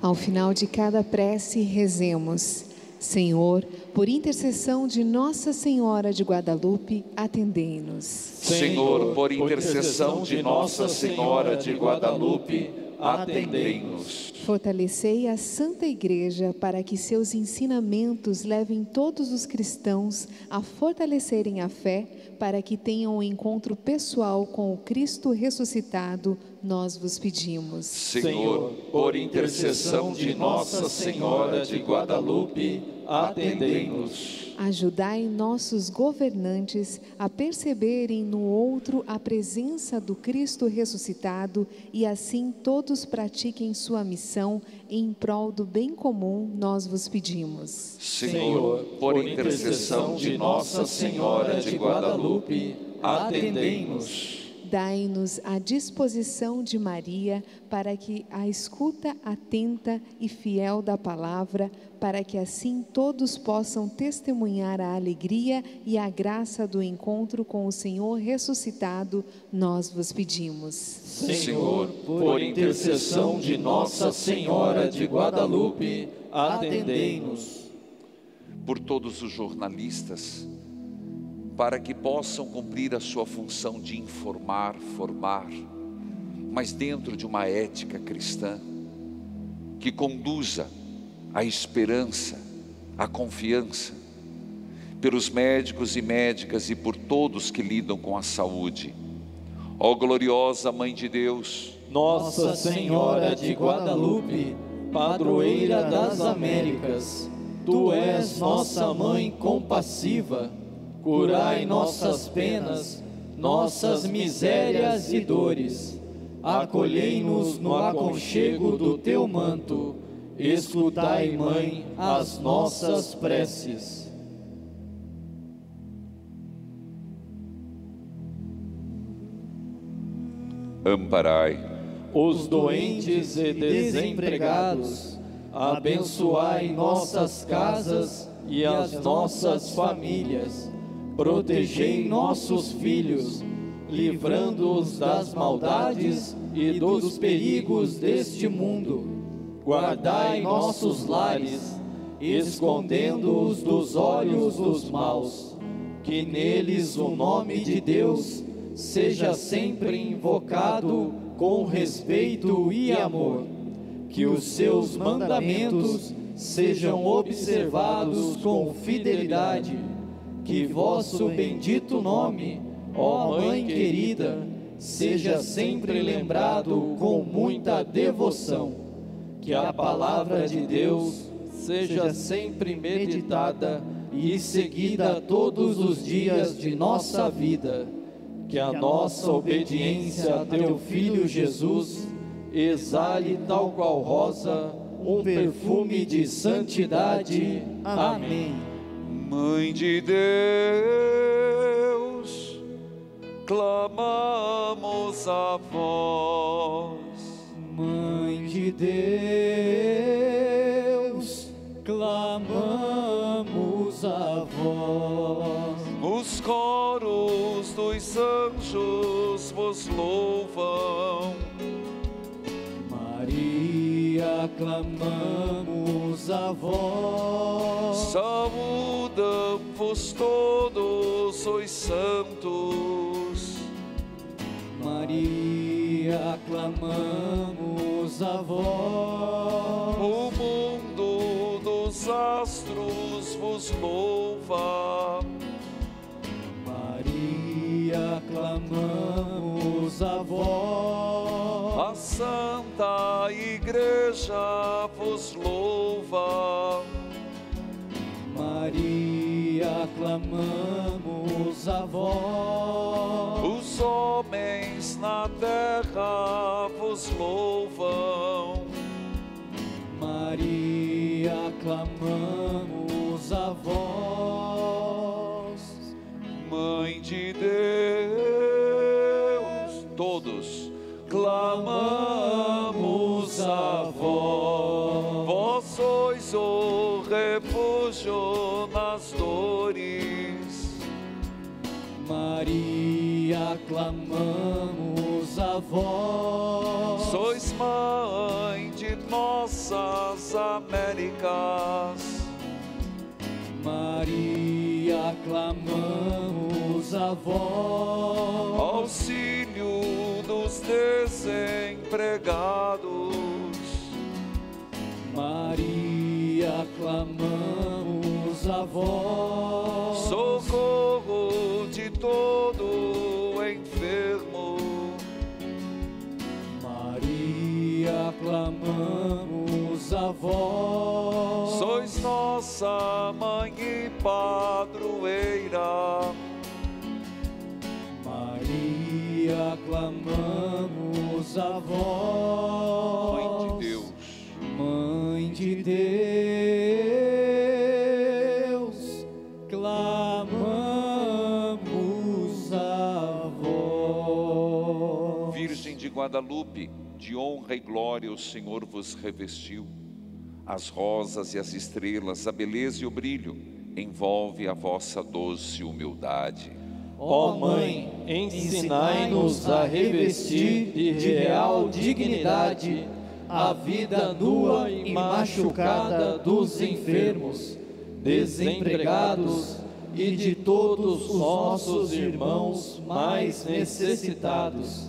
Speaker 5: Ao final de cada prece, rezemos: Senhor, por intercessão de Nossa Senhora de Guadalupe, atendei-nos.
Speaker 3: Senhor, por intercessão de Nossa Senhora de Guadalupe, atendei-nos.
Speaker 5: Fortalecei a Santa Igreja para que seus ensinamentos levem todos os cristãos a fortalecerem a fé, para que tenham um encontro pessoal com o Cristo ressuscitado, nós vos pedimos.
Speaker 1: Senhor, por intercessão de Nossa Senhora de Guadalupe, atendei-nos.
Speaker 5: Ajudai nossos governantes a perceberem no outro a presença do Cristo ressuscitado e assim todos pratiquem sua missão em prol do bem comum, nós vos pedimos.
Speaker 1: Senhor, por intercessão de Nossa Senhora de Guadalupe, atendei-nos.
Speaker 5: Dai-nos a disposição de Maria para que a escuta atenta e fiel da palavra, para que assim todos possam testemunhar a alegria e a graça do encontro com o Senhor ressuscitado, nós vos pedimos.
Speaker 1: Senhor, por intercessão de Nossa Senhora de Guadalupe, atendei-nos.
Speaker 3: Por todos os jornalistas, para que possam cumprir a sua função de informar, formar, mas dentro de uma ética cristã que conduza a esperança, a confiança, pelos médicos e médicas e por todos que lidam com a saúde. Ó gloriosa Mãe de Deus,
Speaker 1: Nossa Senhora de Guadalupe, padroeira das Américas, tu és nossa mãe compassiva, curai nossas penas, nossas misérias e dores. Acolhei-nos no aconchego do teu manto, escutai, mãe, as nossas preces.
Speaker 2: Amparai
Speaker 1: os doentes e desempregados, abençoai nossas casas e as nossas famílias, protegei nossos filhos, livrando-os das maldades e dos perigos deste mundo. Guardai nossos lares, escondendo-os dos olhos dos maus, que neles o nome de Deus seja sempre invocado com respeito e amor, que os seus mandamentos sejam observados com fidelidade, que vosso bendito nome, ó Mãe querida, seja sempre lembrado com muita devoção, que a palavra de Deus seja sempre meditada e seguida todos os dias de nossa vida que a nossa obediência a teu Filho Jesus exale tal qual rosa um perfume de santidade. Amém.
Speaker 3: Mãe de Deus, clamamos a vós.
Speaker 1: Mãe de Deus, clamamos a vós.
Speaker 3: Os coros dos anjos vos louvam.
Speaker 1: Maria, clamamos a vós.
Speaker 3: Saúdam-vos todos os santos.
Speaker 1: Maria, clamamos a vós.
Speaker 3: O mundo dos astros vos louva.
Speaker 1: Maria, clamamos a vós.
Speaker 3: A Santa Igreja vos louva.
Speaker 1: Maria, clamamos a vós.
Speaker 3: Os homens na terra vos louvam.
Speaker 1: Maria, clamamos a vós.
Speaker 3: Mãe de Deus, todos clamamos a vós. Vós sois o
Speaker 1: clamamos a vós.
Speaker 3: Sois mãe de nossas Américas.
Speaker 1: Maria, clamamos a vós.
Speaker 3: Auxílio dos desempregados.
Speaker 1: Maria, clamamos a vós.
Speaker 3: Socorro de todo
Speaker 1: vós.
Speaker 3: Sois nossa mãe e padroeira.
Speaker 1: Maria, clamamos a vós.
Speaker 2: Mãe de Deus,
Speaker 1: Mãe de Deus, clamamos a vós.
Speaker 2: Virgem de Guadalupe, de honra e glória o Senhor vos revestiu. As rosas e as estrelas, a beleza e o brilho, envolve a vossa doce humildade.
Speaker 1: Ó Mãe, ensinai-nos a revestir de real dignidade a vida nua e machucada dos enfermos, desempregados e de todos os nossos irmãos mais necessitados.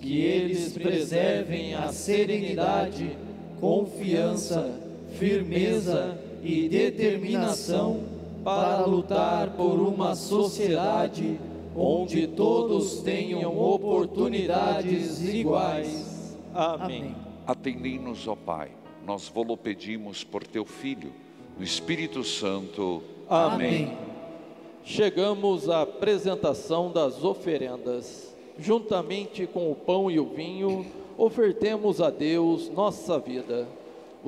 Speaker 1: Que eles preservem a serenidade, confiança, firmeza e determinação para lutar por uma sociedade onde todos tenham oportunidades iguais. Amém.
Speaker 3: Atendei-nos, ó Pai, nós vos pedimos por teu Filho, no Espírito Santo.
Speaker 1: Amém. Chegamos à apresentação das oferendas. Juntamente com o pão e o vinho, ofertemos a Deus nossa vida.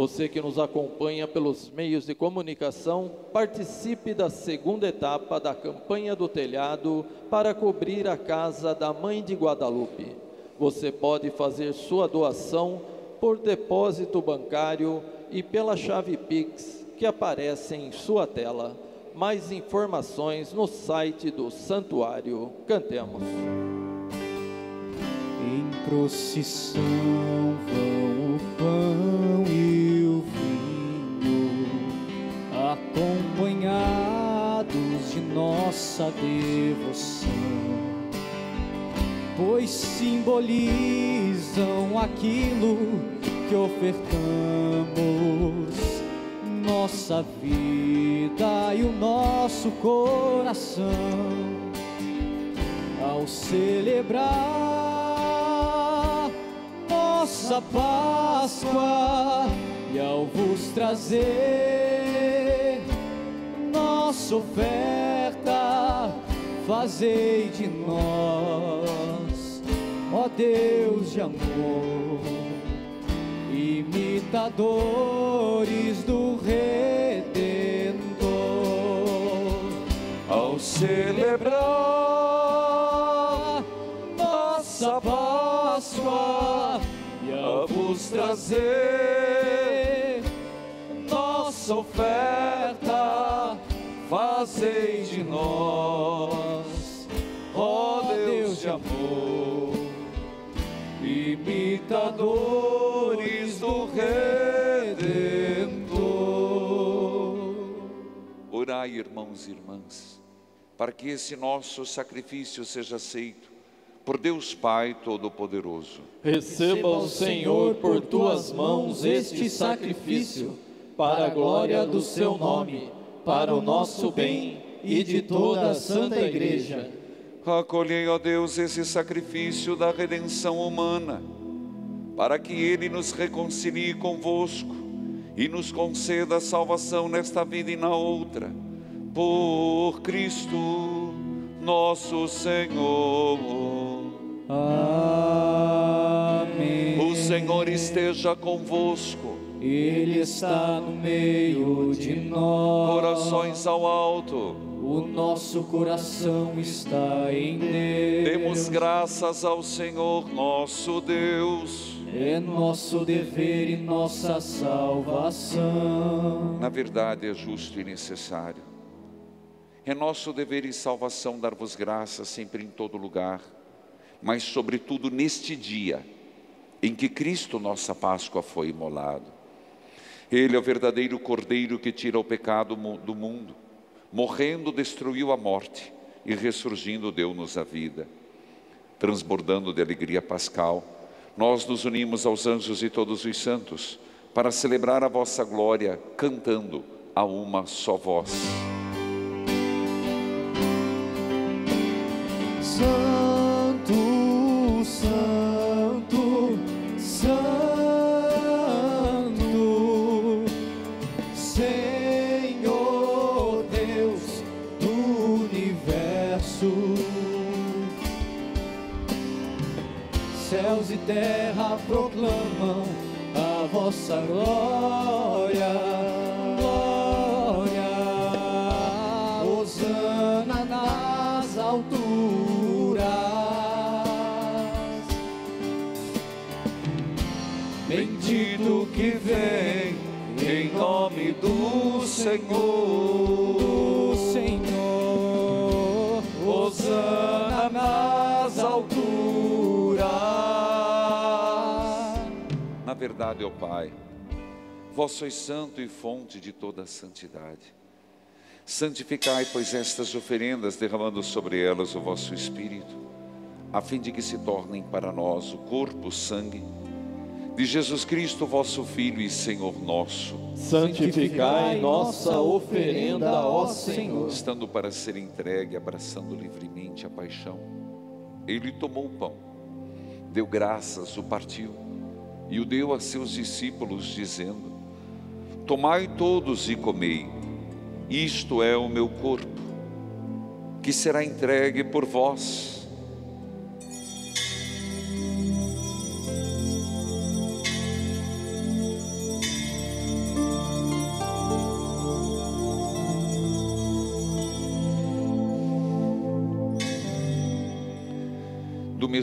Speaker 1: Você que nos acompanha pelos meios de comunicação, participe da segunda etapa da campanha do telhado para cobrir a casa da Mãe de Guadalupe. Você pode fazer sua doação por depósito bancário e pela chave Pix que aparece em sua tela. Mais informações no site do santuário. Cantemos.
Speaker 2: Em procissão vão o pão acompanhados de nossa devoção, pois simbolizam aquilo que ofertamos, nossa vida e o nosso coração ao celebrar nossa Páscoa e ao vos trazer nossa oferta, fazei de nós, ó Deus de amor, imitadores do Redentor. Ao celebrar nossa Páscoa e a vos trazer nossa oferta, fazei de nós, ó Deus de amor, imitadores do Redentor.
Speaker 3: Orai, irmãos e irmãs, para que esse nosso sacrifício seja aceito por Deus Pai Todo-Poderoso.
Speaker 1: Receba o Senhor por tuas mãos este sacrifício, para a glória do seu nome, para o nosso bem e de toda a Santa Igreja.
Speaker 3: Acolhei, ó Deus, esse sacrifício da redenção humana, para que ele nos reconcilie convosco e nos conceda a salvação nesta vida e na outra. Por Cristo nosso Senhor.
Speaker 2: Amém.
Speaker 3: O Senhor esteja convosco.
Speaker 2: Ele está no meio de nós.
Speaker 3: Corações ao alto.
Speaker 2: O nosso coração está em Deus.
Speaker 3: Demos graças ao Senhor nosso Deus.
Speaker 2: É nosso dever e nossa salvação.
Speaker 3: Na verdade, é justo e necessário. É nosso dever e salvação dar-vos graças sempre em todo lugar, mas, sobretudo, neste dia em que Cristo, nossa Páscoa, foi imolado. Ele é o verdadeiro Cordeiro que tira o pecado do mundo. Morrendo, destruiu a morte e ressurgindo, deu-nos a vida. Transbordando de alegria pascal, nós nos unimos aos anjos e todos os santos para celebrar a vossa glória, cantando a uma só voz. Pai, vós sois santo e fonte de toda a santidade. Santificai, pois, estas oferendas, derramando sobre elas o vosso Espírito, a fim de que se tornem para nós o corpo, o sangue de Jesus Cristo, vosso Filho e Senhor nosso,
Speaker 1: Santificai nossa oferenda, ó Senhor.
Speaker 3: estando para ser entregue, abraçando livremente a paixão. Ele tomou o pão, deu graças, o partiu e o deu a seus discípulos, dizendo: Tomai todos e comei, isto é o meu corpo, que será entregue por vós.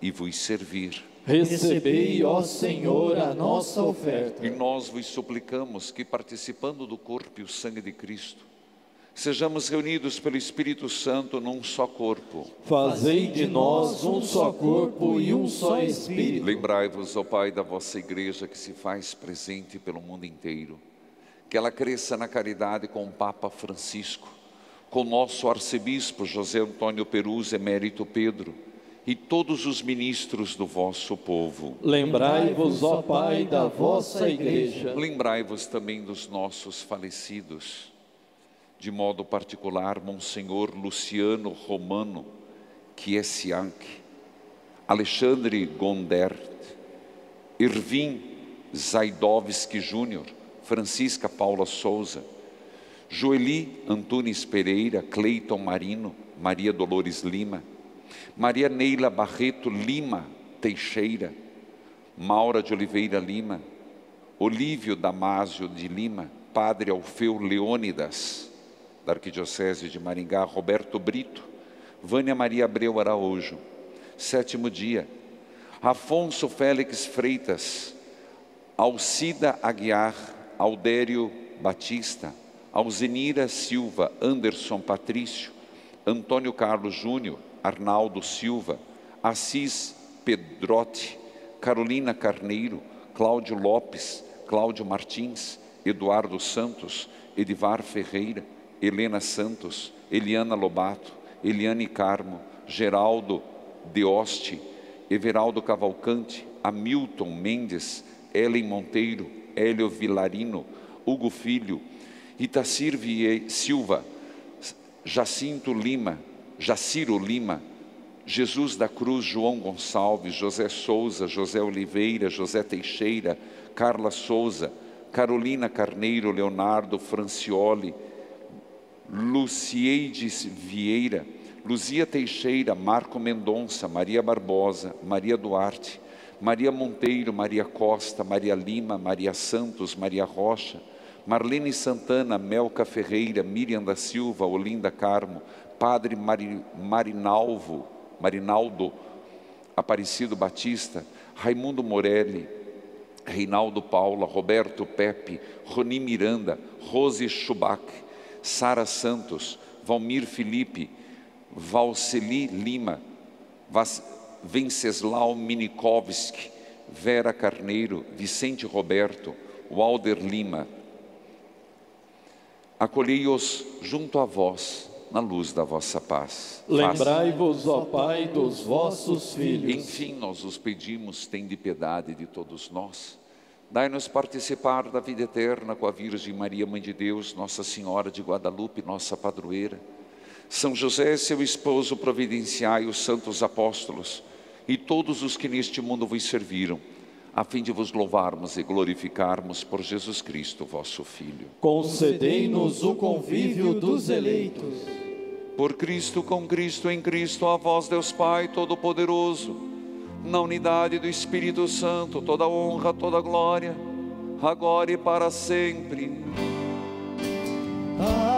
Speaker 3: e vos servir.
Speaker 1: Recebei, ó Senhor, a nossa oferta.
Speaker 3: E nós vos suplicamos que, participando do corpo e o sangue de Cristo, sejamos reunidos pelo Espírito Santo num só corpo.
Speaker 1: Fazei de nós um só corpo e um só Espírito.
Speaker 3: Lembrai-vos, ó Pai, da vossa igreja que se faz presente pelo mundo inteiro. Que ela cresça na caridade com o Papa Francisco, com nosso arcebispo José Antônio Perus, emérito Pedro e todos os ministros do vosso povo.
Speaker 1: Lembrai-vos, ó Pai, da vossa igreja.
Speaker 3: Lembrai-vos também dos nossos falecidos, de modo particular, Monsenhor Luciano Romano Kiesiank, Alexandre Gondert, Irvin Zaidovski Júnior, Francisca Paula Souza, Joeli Antunes Pereira, Cleiton Marino, Maria Dolores Lima, Maria Neila Barreto Lima Teixeira, Maura de Oliveira Lima, Olívio Damásio de Lima, Padre Alfeu Leônidas, da Arquidiocese de Maringá, Roberto Brito, Vânia Maria Abreu Araújo, sétimo dia, Afonso Félix Freitas, Alcida Aguiar, Aldério Batista, Alzenira Silva, Anderson Patrício, Antônio Carlos Júnior, Arnaldo Silva, Assis Pedrotti, Carolina Carneiro, Cláudio Lopes, Cláudio Martins, Eduardo Santos, Edivar Ferreira, Helena Santos, Eliana Lobato, Eliane Carmo, Geraldo Deoste, Everaldo Cavalcante, Hamilton Mendes, Ellen Monteiro, Hélio Vilarino, Hugo Filho, Itacir Silva, Jacinto Lima, Jaciro Lima, Jesus da Cruz, João Gonçalves, José Souza, José Oliveira, José Teixeira, Carla Souza, Carolina Carneiro, Leonardo Francioli, Lucieides Vieira, Luzia Teixeira, Marco Mendonça, Maria Barbosa, Maria Duarte, Maria Monteiro, Maria Costa, Maria Lima, Maria Santos, Maria Rocha, Marlene Santana, Melca Ferreira, Miriam da Silva, Olinda Carmo, Padre Mari, Marinalvo, Marinaldo Aparecido Batista, Raimundo Morelli, Reinaldo Paula, Roberto Pepe, Roni Miranda, Rose Schubac, Sara Santos, Valmir Felipe, Valceli Lima, Venceslau Minikovski, Vera Carneiro, Vicente Roberto, Walder Lima. Acolhei-os junto a vós na luz da vossa paz.
Speaker 1: Lembrai-vos, ó Pai, dos vossos filhos.
Speaker 3: Enfim, nós os pedimos, tende piedade de todos nós. Dai-nos participar da vida eterna com a Virgem Maria, Mãe de Deus, Nossa Senhora de Guadalupe, nossa padroeira. São José, seu esposo, providenciai os santos apóstolos e todos os que neste mundo vos serviram a fim de vos louvarmos e glorificarmos por Jesus Cristo, vosso Filho.
Speaker 1: Concedei-nos o convívio dos eleitos
Speaker 3: Por Cristo, com Cristo, em Cristo, a vós, Deus Pai Todo-Poderoso, na unidade do Espírito Santo, toda honra, toda glória, agora e para sempre.
Speaker 2: Amém.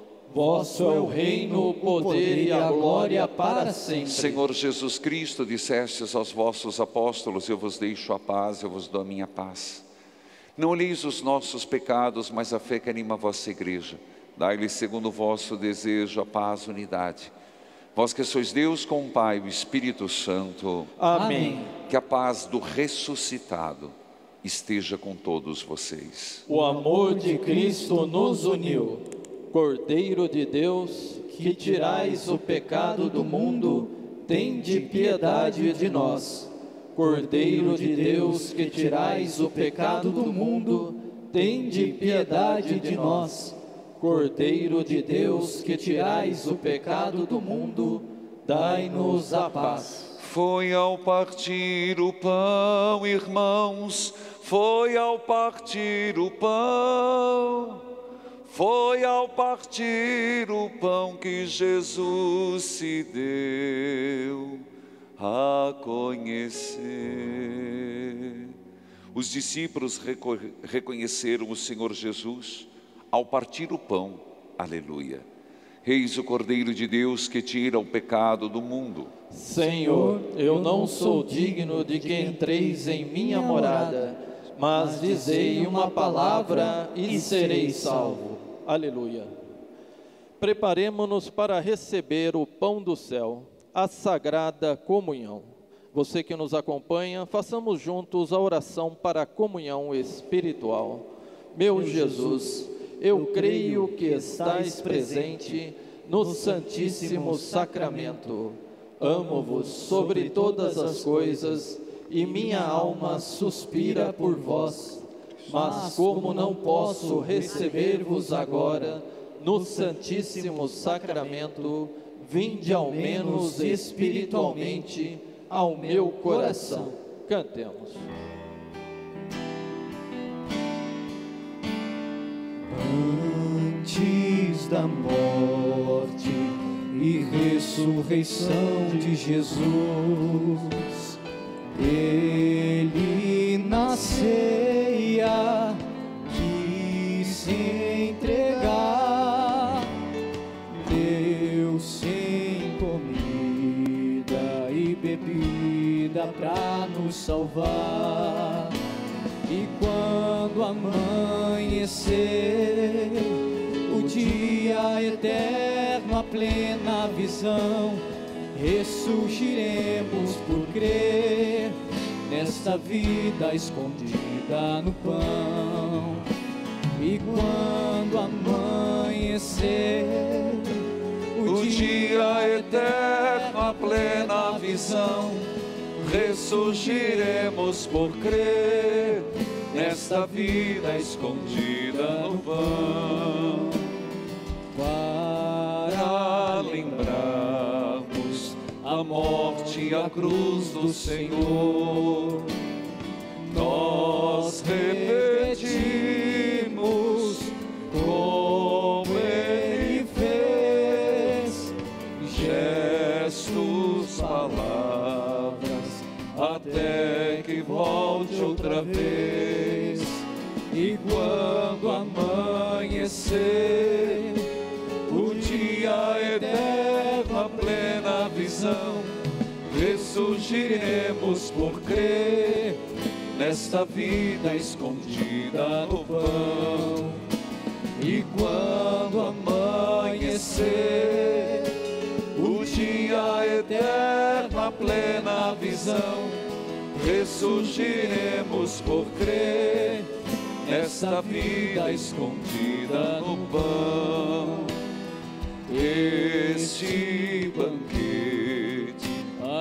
Speaker 1: Vosso é o reino, o poder e a glória para sempre.
Speaker 3: Senhor Jesus Cristo, dissestes aos vossos apóstolos: Eu vos deixo a paz, eu vos dou a minha paz. Não olheis os nossos pecados, mas a fé que anima a vossa igreja. Dai-lhe, segundo o vosso desejo, a paz, a unidade. Vós que sois Deus com o Pai e o Espírito Santo,
Speaker 1: Amém.
Speaker 3: que a paz do ressuscitado esteja com todos vocês.
Speaker 1: O amor de Cristo nos uniu. Cordeiro de Deus, que tirais o pecado do mundo, tende piedade de nós. Cordeiro de Deus, que tirais o pecado do mundo, tende piedade de nós. Cordeiro de Deus, que tirais o pecado do mundo, dai-nos a paz.
Speaker 3: Foi ao partir o pão, irmãos, foi ao partir o pão, foi ao partir o pão que Jesus se deu a conhecer. Os discípulos reco- reconheceram o Senhor Jesus ao partir o pão, aleluia. Eis o Cordeiro de Deus que tira o pecado do mundo.
Speaker 1: Senhor, eu não sou digno de que entreis em minha morada, mas dizei uma palavra e serei salvo. Aleluia. Preparemo-nos para receber o pão do céu, a sagrada comunhão. Você que nos acompanha, façamos juntos a oração para a comunhão espiritual. Meu Jesus, eu creio que estais presente no Santíssimo Sacramento. Amo-vos sobre todas as coisas e minha alma suspira por vós. Mas como não posso receber-vos agora no Santíssimo Sacramento, vinde ao menos espiritualmente ao meu coração. Cantemos.
Speaker 2: Antes da morte e ressurreição de Jesus, ele na quis se entregar, deu sem comida e bebida para nos salvar. E quando amanhecer, o dia eterno, a plena visão, ressurgiremos por crer nesta vida escondida no pão. E quando amanhecer,
Speaker 3: O dia eterno, a plena visão, ressurgiremos por crer nesta vida escondida no. Para a morte, a cruz do Senhor. Nós repetimos como Ele fez, gestos, palavras, até que volte outra vez. E quando amanhecer, ressurgiremos por crer nesta vida escondida no pão. E quando amanhecer, o dia eterno, a plena visão, ressurgiremos por crer nesta vida escondida no pão. Este banquete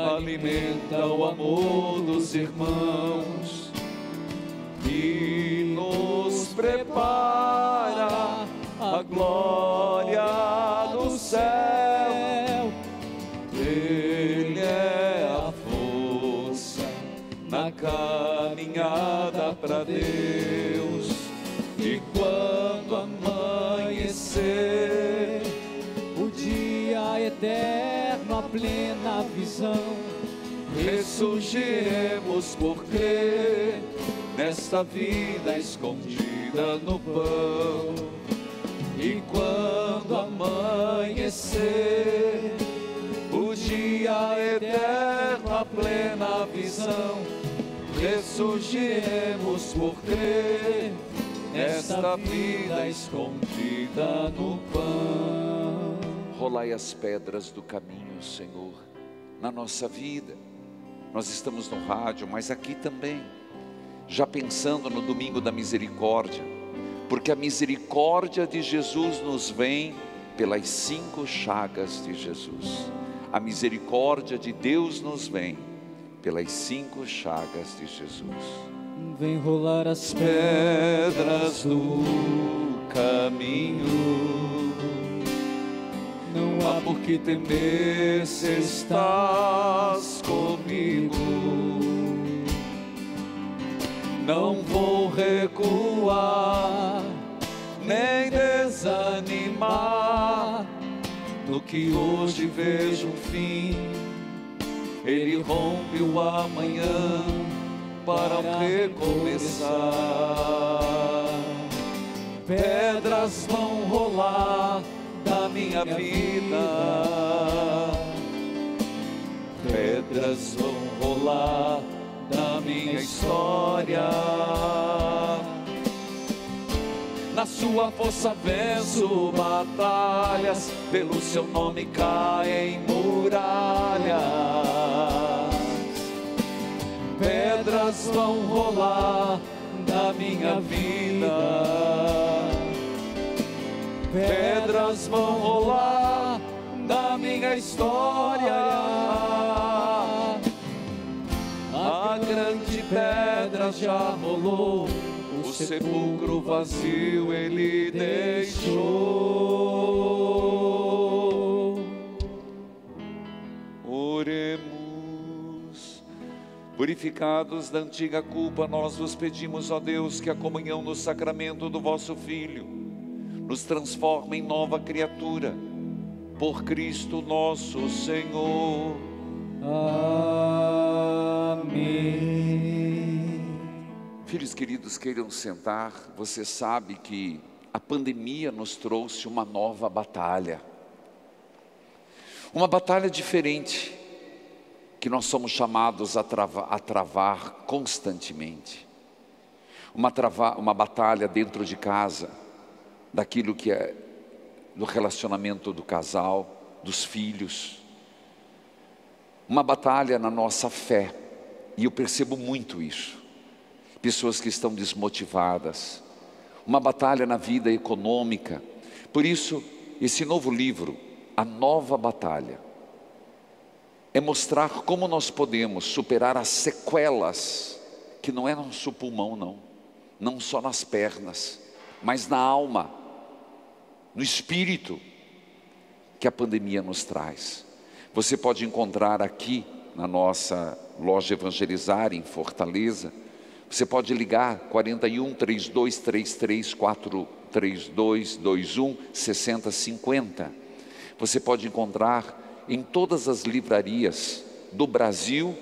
Speaker 3: alimenta o amor dos irmãos e nos prepara a glória do céu. Ele é a força na caminhada para Deus. E quando amanhecer,
Speaker 2: O dia eterno, plena visão.
Speaker 3: ressurgiremos por crer nesta vida escondida no pão. E quando amanhecer, o dia eterno, a plena visão, ressurgiremos por crer nesta vida escondida no pão.
Speaker 6: Rolai as pedras do caminho, Senhor, na nossa vida. Nós estamos no rádio, mas aqui também, já pensando no domingo da misericórdia, porque a misericórdia de Jesus nos vem pelas cinco chagas de Jesus. A misericórdia de Deus nos vem pelas cinco chagas de Jesus.
Speaker 2: Vem rolar as
Speaker 3: Pedras do caminho.
Speaker 2: Não
Speaker 3: há por que temer se estás comigo. Não vou recuar, nem desanimar. No que hoje vejo um fim, ele rompe o amanhã para recomeçar. Pedras vão rolar minha vida. Pedras vão rolar da minha história. Na sua força venço batalhas, pelo seu nome caem muralhas. Pedras vão rolar da minha vida. Pedras vão rolar da minha história. A grande pedra já rolou, o sepulcro vazio ele deixou. Oremos. Purificados da antiga culpa, nós vos pedimos, ó Deus, que a comunhão no sacramento do vosso Filho nos transforme em nova criatura, por Cristo nosso Senhor.
Speaker 2: Amém.
Speaker 6: Filhos queridos, queiram sentar. Você sabe que a pandemia nos trouxe uma nova batalha. Uma batalha diferente, que nós somos chamados a, trava, a travar constantemente. Uma, trava, uma batalha dentro de casa, daquilo que é do relacionamento do casal, dos filhos. Uma batalha na nossa fé, e eu percebo muito isso pessoas que estão desmotivadas, uma batalha na vida econômica. Por isso, esse novo livro, A Nova Batalha, é mostrar como nós podemos superar as sequelas, que não é nosso pulmão, não, não só nas pernas, mas na alma, no espírito, que a pandemia nos traz. Você pode encontrar aqui na nossa loja Evangelizar em Fortaleza, você pode ligar 41 3233 43221 6050. Você pode encontrar
Speaker 3: em todas as livrarias do Brasil,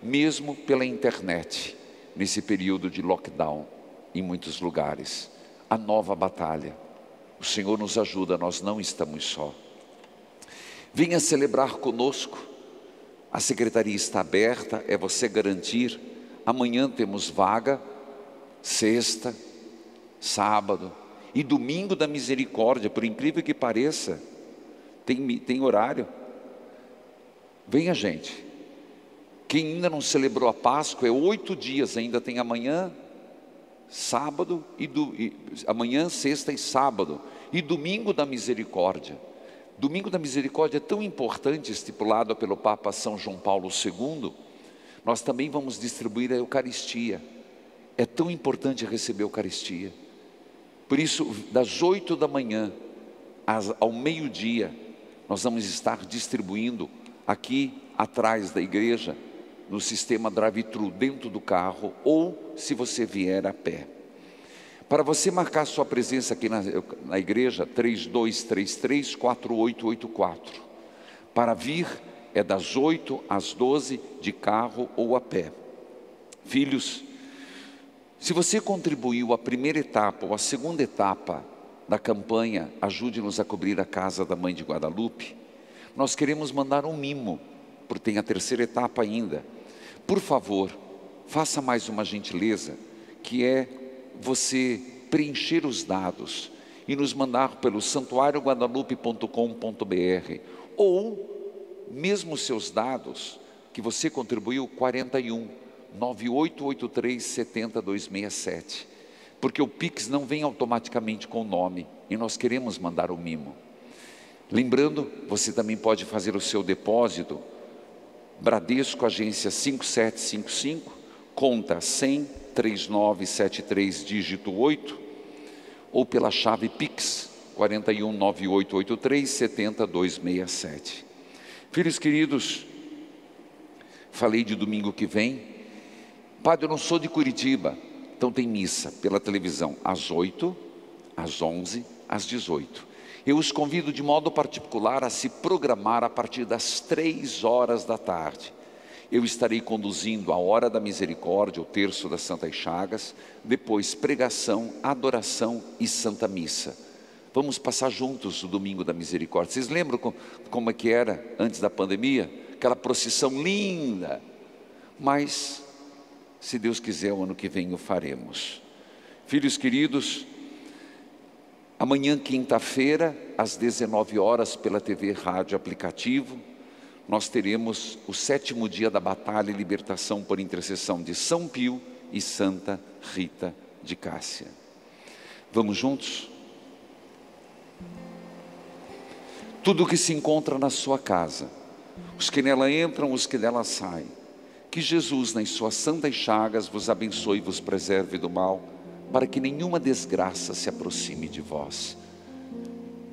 Speaker 3: mesmo pela internet, nesse período de lockdown em muitos lugares. A nova batalha. O Senhor nos ajuda, nós não estamos só. Venha celebrar conosco. A secretaria está aberta, é você garantir. Amanhã temos vaga, sexta, sábado e domingo da misericórdia, por incrível que pareça, tem, tem horário. Venha, gente. Quem ainda não celebrou a Páscoa, é oito dias, ainda tem amanhã, sábado e, do, e amanhã, sexta e sábado, e domingo da misericórdia. Domingo da Misericórdia é tão importante, estipulado pelo Papa São João Paulo II, nós também vamos distribuir a Eucaristia. É tão importante receber a Eucaristia. Por isso, das oito da manhã ao meio-dia, nós vamos estar distribuindo aqui atrás da igreja, no sistema drive-thru, dentro do carro, ou se você vier a pé. Para você marcar sua presença aqui na, na igreja, 3233-4884. Para vir é das 8 às 12 de carro ou a pé. Filhos, se você contribuiu a primeira etapa ou a segunda etapa da campanha Ajude-nos a cobrir a casa da mãe de Guadalupe, nós queremos mandar um mimo, porque tem a terceira etapa ainda. Por favor, faça mais uma gentileza, que é você preencher os dados e nos mandar pelo santuarioguadalupe.com.br ou mesmo seus dados que você contribuiu 41 9883 70267. Porque o Pix não vem automaticamente com o nome e nós queremos mandar o mimo. Lembrando, você também pode fazer o seu depósito Bradesco agência 5755, conta 100 3973 dígito 8 ou pela chave Pix 419883 70267. Filhos queridos, falei de domingo que vem. Padre, eu não sou de Curitiba, então tem missa pela televisão às 8, às 11, às 18. Eu os convido de modo particular a se programar a partir das três horas da tarde eu estarei conduzindo a hora da misericórdia, o terço das Santas Chagas, depois pregação, adoração e Santa Missa. Vamos passar juntos o domingo da misericórdia. Vocês lembram como é que era antes da pandemia? Aquela procissão linda. Mas, se Deus quiser, o ano que vem o faremos. Filhos queridos, amanhã, quinta-feira, às 19 horas, pela TV Rádio Aplicativo, nós teremos o sétimo dia da batalha e libertação por intercessão de São Pio e Santa Rita de Cássia. Vamos juntos? Tudo que se encontra na sua casa, os que nela entram, os que dela saem, que Jesus, nas suas santas chagas, vos abençoe e vos preserve do mal, para que nenhuma desgraça se aproxime de vós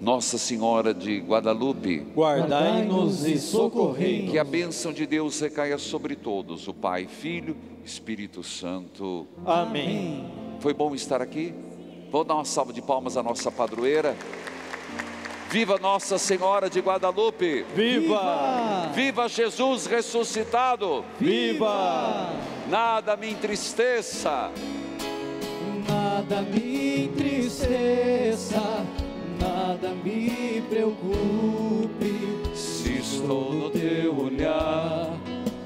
Speaker 3: nossa Senhora de Guadalupe,
Speaker 1: guardai-nos e socorrei.
Speaker 3: Que a bênção de Deus recaia sobre todos, o Pai, Filho, Espírito Santo.
Speaker 1: Amém.
Speaker 3: Foi bom estar aqui. Vamos dar uma salva de palmas à nossa padroeira. Viva Nossa Senhora de Guadalupe!
Speaker 1: Viva!
Speaker 3: Viva Jesus ressuscitado!
Speaker 1: Viva!
Speaker 3: Nada me entristeça.
Speaker 2: Nada me entristeça nada me preocupe,
Speaker 4: se estou no teu olhar,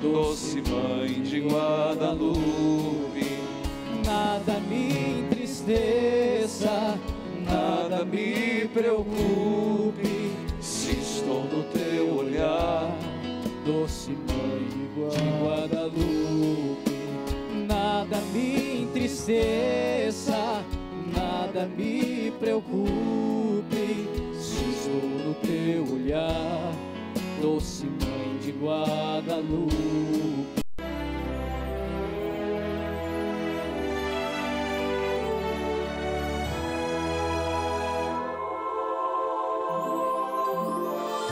Speaker 4: doce mãe de Guadalupe.
Speaker 2: Nada me entristeça, nada me preocupe,
Speaker 4: se estou no teu olhar,
Speaker 2: doce mãe de Guadalupe. Nada me entristeça, nada me preocupe se no teu olhar, doce mãe de Guadalupe.